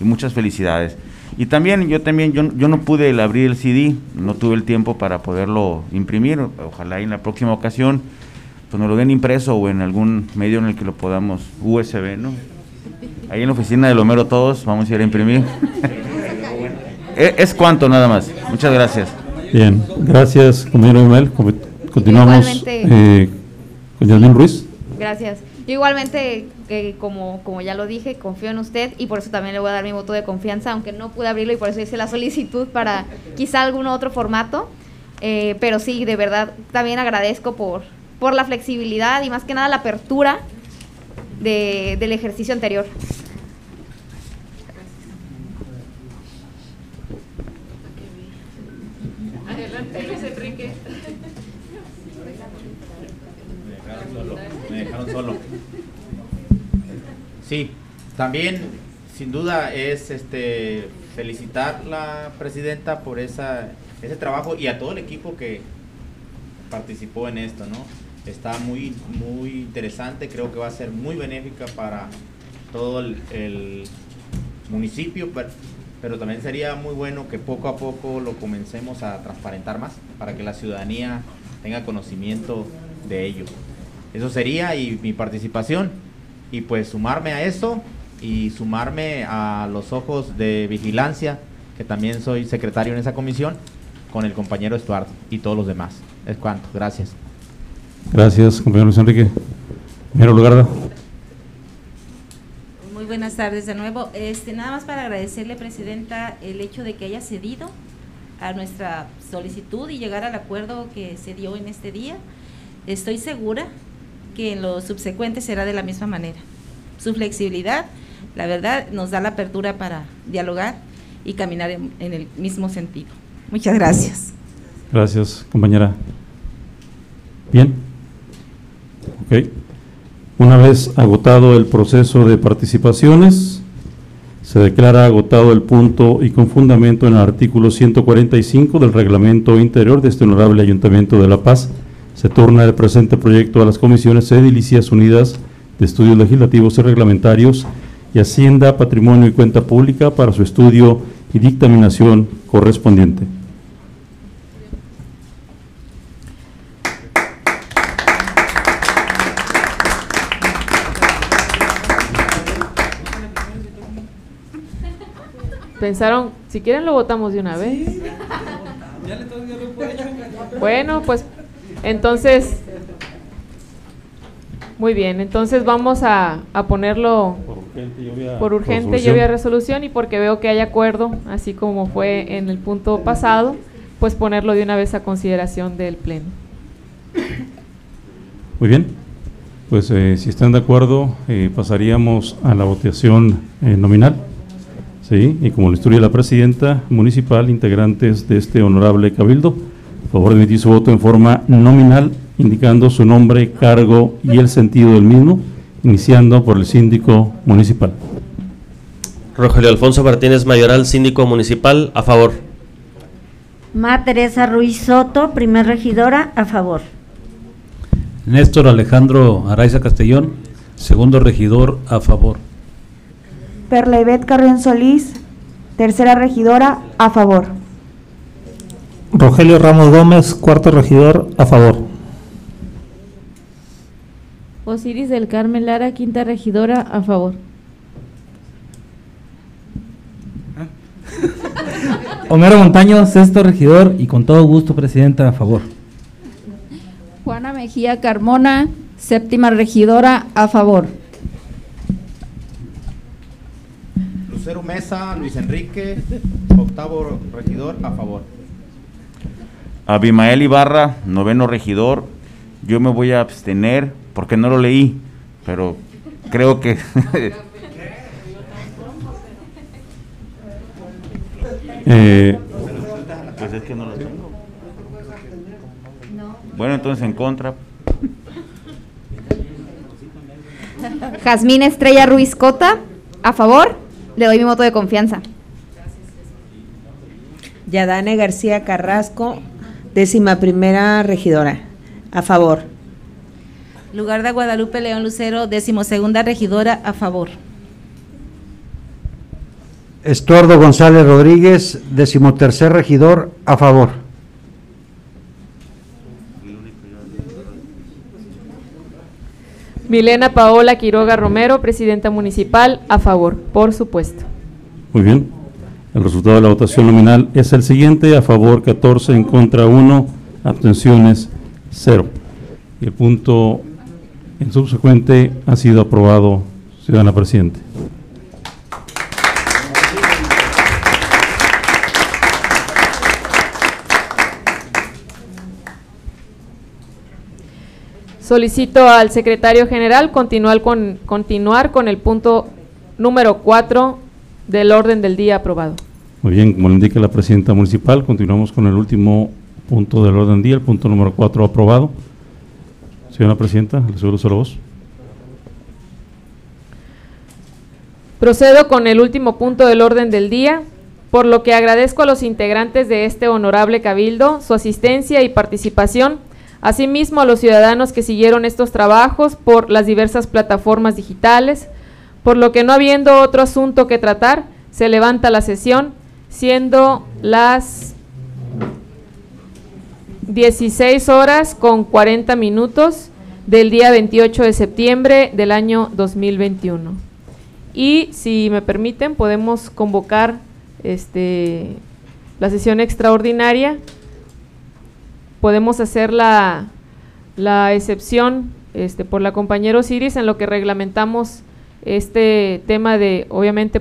[SPEAKER 3] muchas felicidades. Y también yo también yo, yo no pude abrir el CD, no tuve el tiempo para poderlo imprimir. Ojalá en la próxima ocasión pues nos lo den impreso o en algún medio en el que lo podamos USB, ¿no? Ahí en la oficina de Lomero todos vamos a ir a imprimir. [LAUGHS] es, es cuanto nada más. Muchas gracias.
[SPEAKER 2] Bien, gracias, compañero. Com- Continuamos eh, con Yasmín Ruiz.
[SPEAKER 4] Gracias. Yo igualmente, que como, como ya lo dije, confío en usted y por eso también le voy a dar mi voto de confianza, aunque no pude abrirlo y por eso hice la solicitud para quizá algún otro formato. Eh, pero sí, de verdad, también agradezco por, por la flexibilidad y más que nada la apertura de- del ejercicio anterior.
[SPEAKER 1] Adelante, Luis Enrique.
[SPEAKER 7] Me dejaron solo. Me dejaron solo. Sí, también sin duda es este felicitar la presidenta por esa ese trabajo y a todo el equipo que participó en esto, ¿no? Está muy muy interesante, creo que va a ser muy benéfica para todo el, el municipio, pero, pero también sería muy bueno que poco a poco lo comencemos a transparentar más para que la ciudadanía tenga conocimiento de ello. Eso sería y mi participación y pues sumarme a eso y sumarme a los ojos de vigilancia, que también soy secretario en esa comisión, con el compañero Estuardo y todos los demás. Es cuanto, gracias.
[SPEAKER 2] Gracias, compañero Luis Enrique. Compañero Lugarda.
[SPEAKER 8] Muy buenas tardes de nuevo. Este, nada más para agradecerle, Presidenta, el hecho de que haya cedido a nuestra solicitud y llegar al acuerdo que se dio en este día. Estoy segura que en lo subsecuente será de la misma manera. Su flexibilidad, la verdad, nos da la apertura para dialogar y caminar en, el mismo sentido. Muchas gracias.
[SPEAKER 2] Gracias, compañera. Bien. Ok. Una vez agotado el proceso de participaciones, se declara agotado el punto y con fundamento en el artículo 145 del reglamento interior de este honorable Ayuntamiento de La Paz, se turna el presente proyecto a las comisiones edilicias unidas de estudios legislativos y reglamentarios y Hacienda, Patrimonio y Cuenta Pública para su estudio y dictaminación correspondiente.
[SPEAKER 1] Pensaron, si quieren lo votamos de una vez. Bueno, pues entonces, muy bien, entonces vamos a, a ponerlo por urgente y obvia resolución y porque veo que hay acuerdo, así como fue en el punto pasado, pues ponerlo de una vez a consideración del Pleno.
[SPEAKER 2] Muy bien, pues eh, si están de acuerdo, eh, pasaríamos a la votación eh, nominal. Sí, y como lo instruye la presidenta municipal, integrantes de este honorable cabildo, por favor de emitir su voto en forma nominal, indicando su nombre, cargo y el sentido del mismo, iniciando por el síndico municipal.
[SPEAKER 12] Rogelio Alfonso Martínez Mayoral, síndico municipal, a favor.
[SPEAKER 10] Ma Teresa Ruiz Soto, primer regidora, a favor.
[SPEAKER 14] Néstor Alejandro Araiza Castellón, segundo regidor, a favor.
[SPEAKER 15] Perla Ivette Carrión Solís, tercera regidora, a favor.
[SPEAKER 11] Rogelio Ramos Gómez, cuarto regidor, a favor.
[SPEAKER 5] Osiris del Carmen Lara, quinta regidora, a favor. [LAUGHS]
[SPEAKER 9] Homero Montaño, sexto regidor y con todo gusto, presidenta, a favor.
[SPEAKER 13] Juana Mejía Carmona, séptima regidora, a favor.
[SPEAKER 7] Lucero Mesa, Luis Enrique, octavo regidor, a favor.
[SPEAKER 3] Abimael Ibarra, noveno regidor. Yo me voy a abstener porque no lo leí, pero creo que [LAUGHS]
[SPEAKER 2] Eh,
[SPEAKER 3] pues es que no lo tengo. Bueno, entonces en contra.
[SPEAKER 4] Jazmín Estrella Ruiz Cota, a favor, le doy mi voto de confianza.
[SPEAKER 16] Yadane García Carrasco, décima primera regidora. A favor.
[SPEAKER 8] Lugar de Guadalupe León Lucero, decimosegunda regidora, a favor.
[SPEAKER 6] Estuardo González Rodríguez, decimotercer regidor, a favor.
[SPEAKER 1] Milena Paola Quiroga Romero, presidenta municipal, a favor, por supuesto.
[SPEAKER 2] Muy bien. El resultado de la votación nominal es el siguiente, a favor 14, en contra 1, abstenciones 0. Y el punto en subsecuente ha sido aprobado, ciudadana Presidente.
[SPEAKER 1] Solicito al secretario general continuar con, continuar con el punto número 4 del orden del día aprobado.
[SPEAKER 2] Muy bien, como le indica la presidenta municipal, continuamos con el último punto del orden del día, el punto número 4 aprobado. Señora Presidenta, le cedo la voz.
[SPEAKER 1] Procedo con el último punto del orden del día, por lo que agradezco a los integrantes de este honorable cabildo su asistencia y participación, asimismo a los ciudadanos que siguieron estos trabajos por las diversas plataformas digitales, por lo que no habiendo otro asunto que tratar, se levanta la sesión, siendo las 16 horas con 40 minutos del día 28 de septiembre del año 2021. Y si me permiten, podemos convocar este, la sesión extraordinaria. Podemos hacer la, la excepción este, por la compañera Osiris en lo que reglamentamos este tema de, obviamente,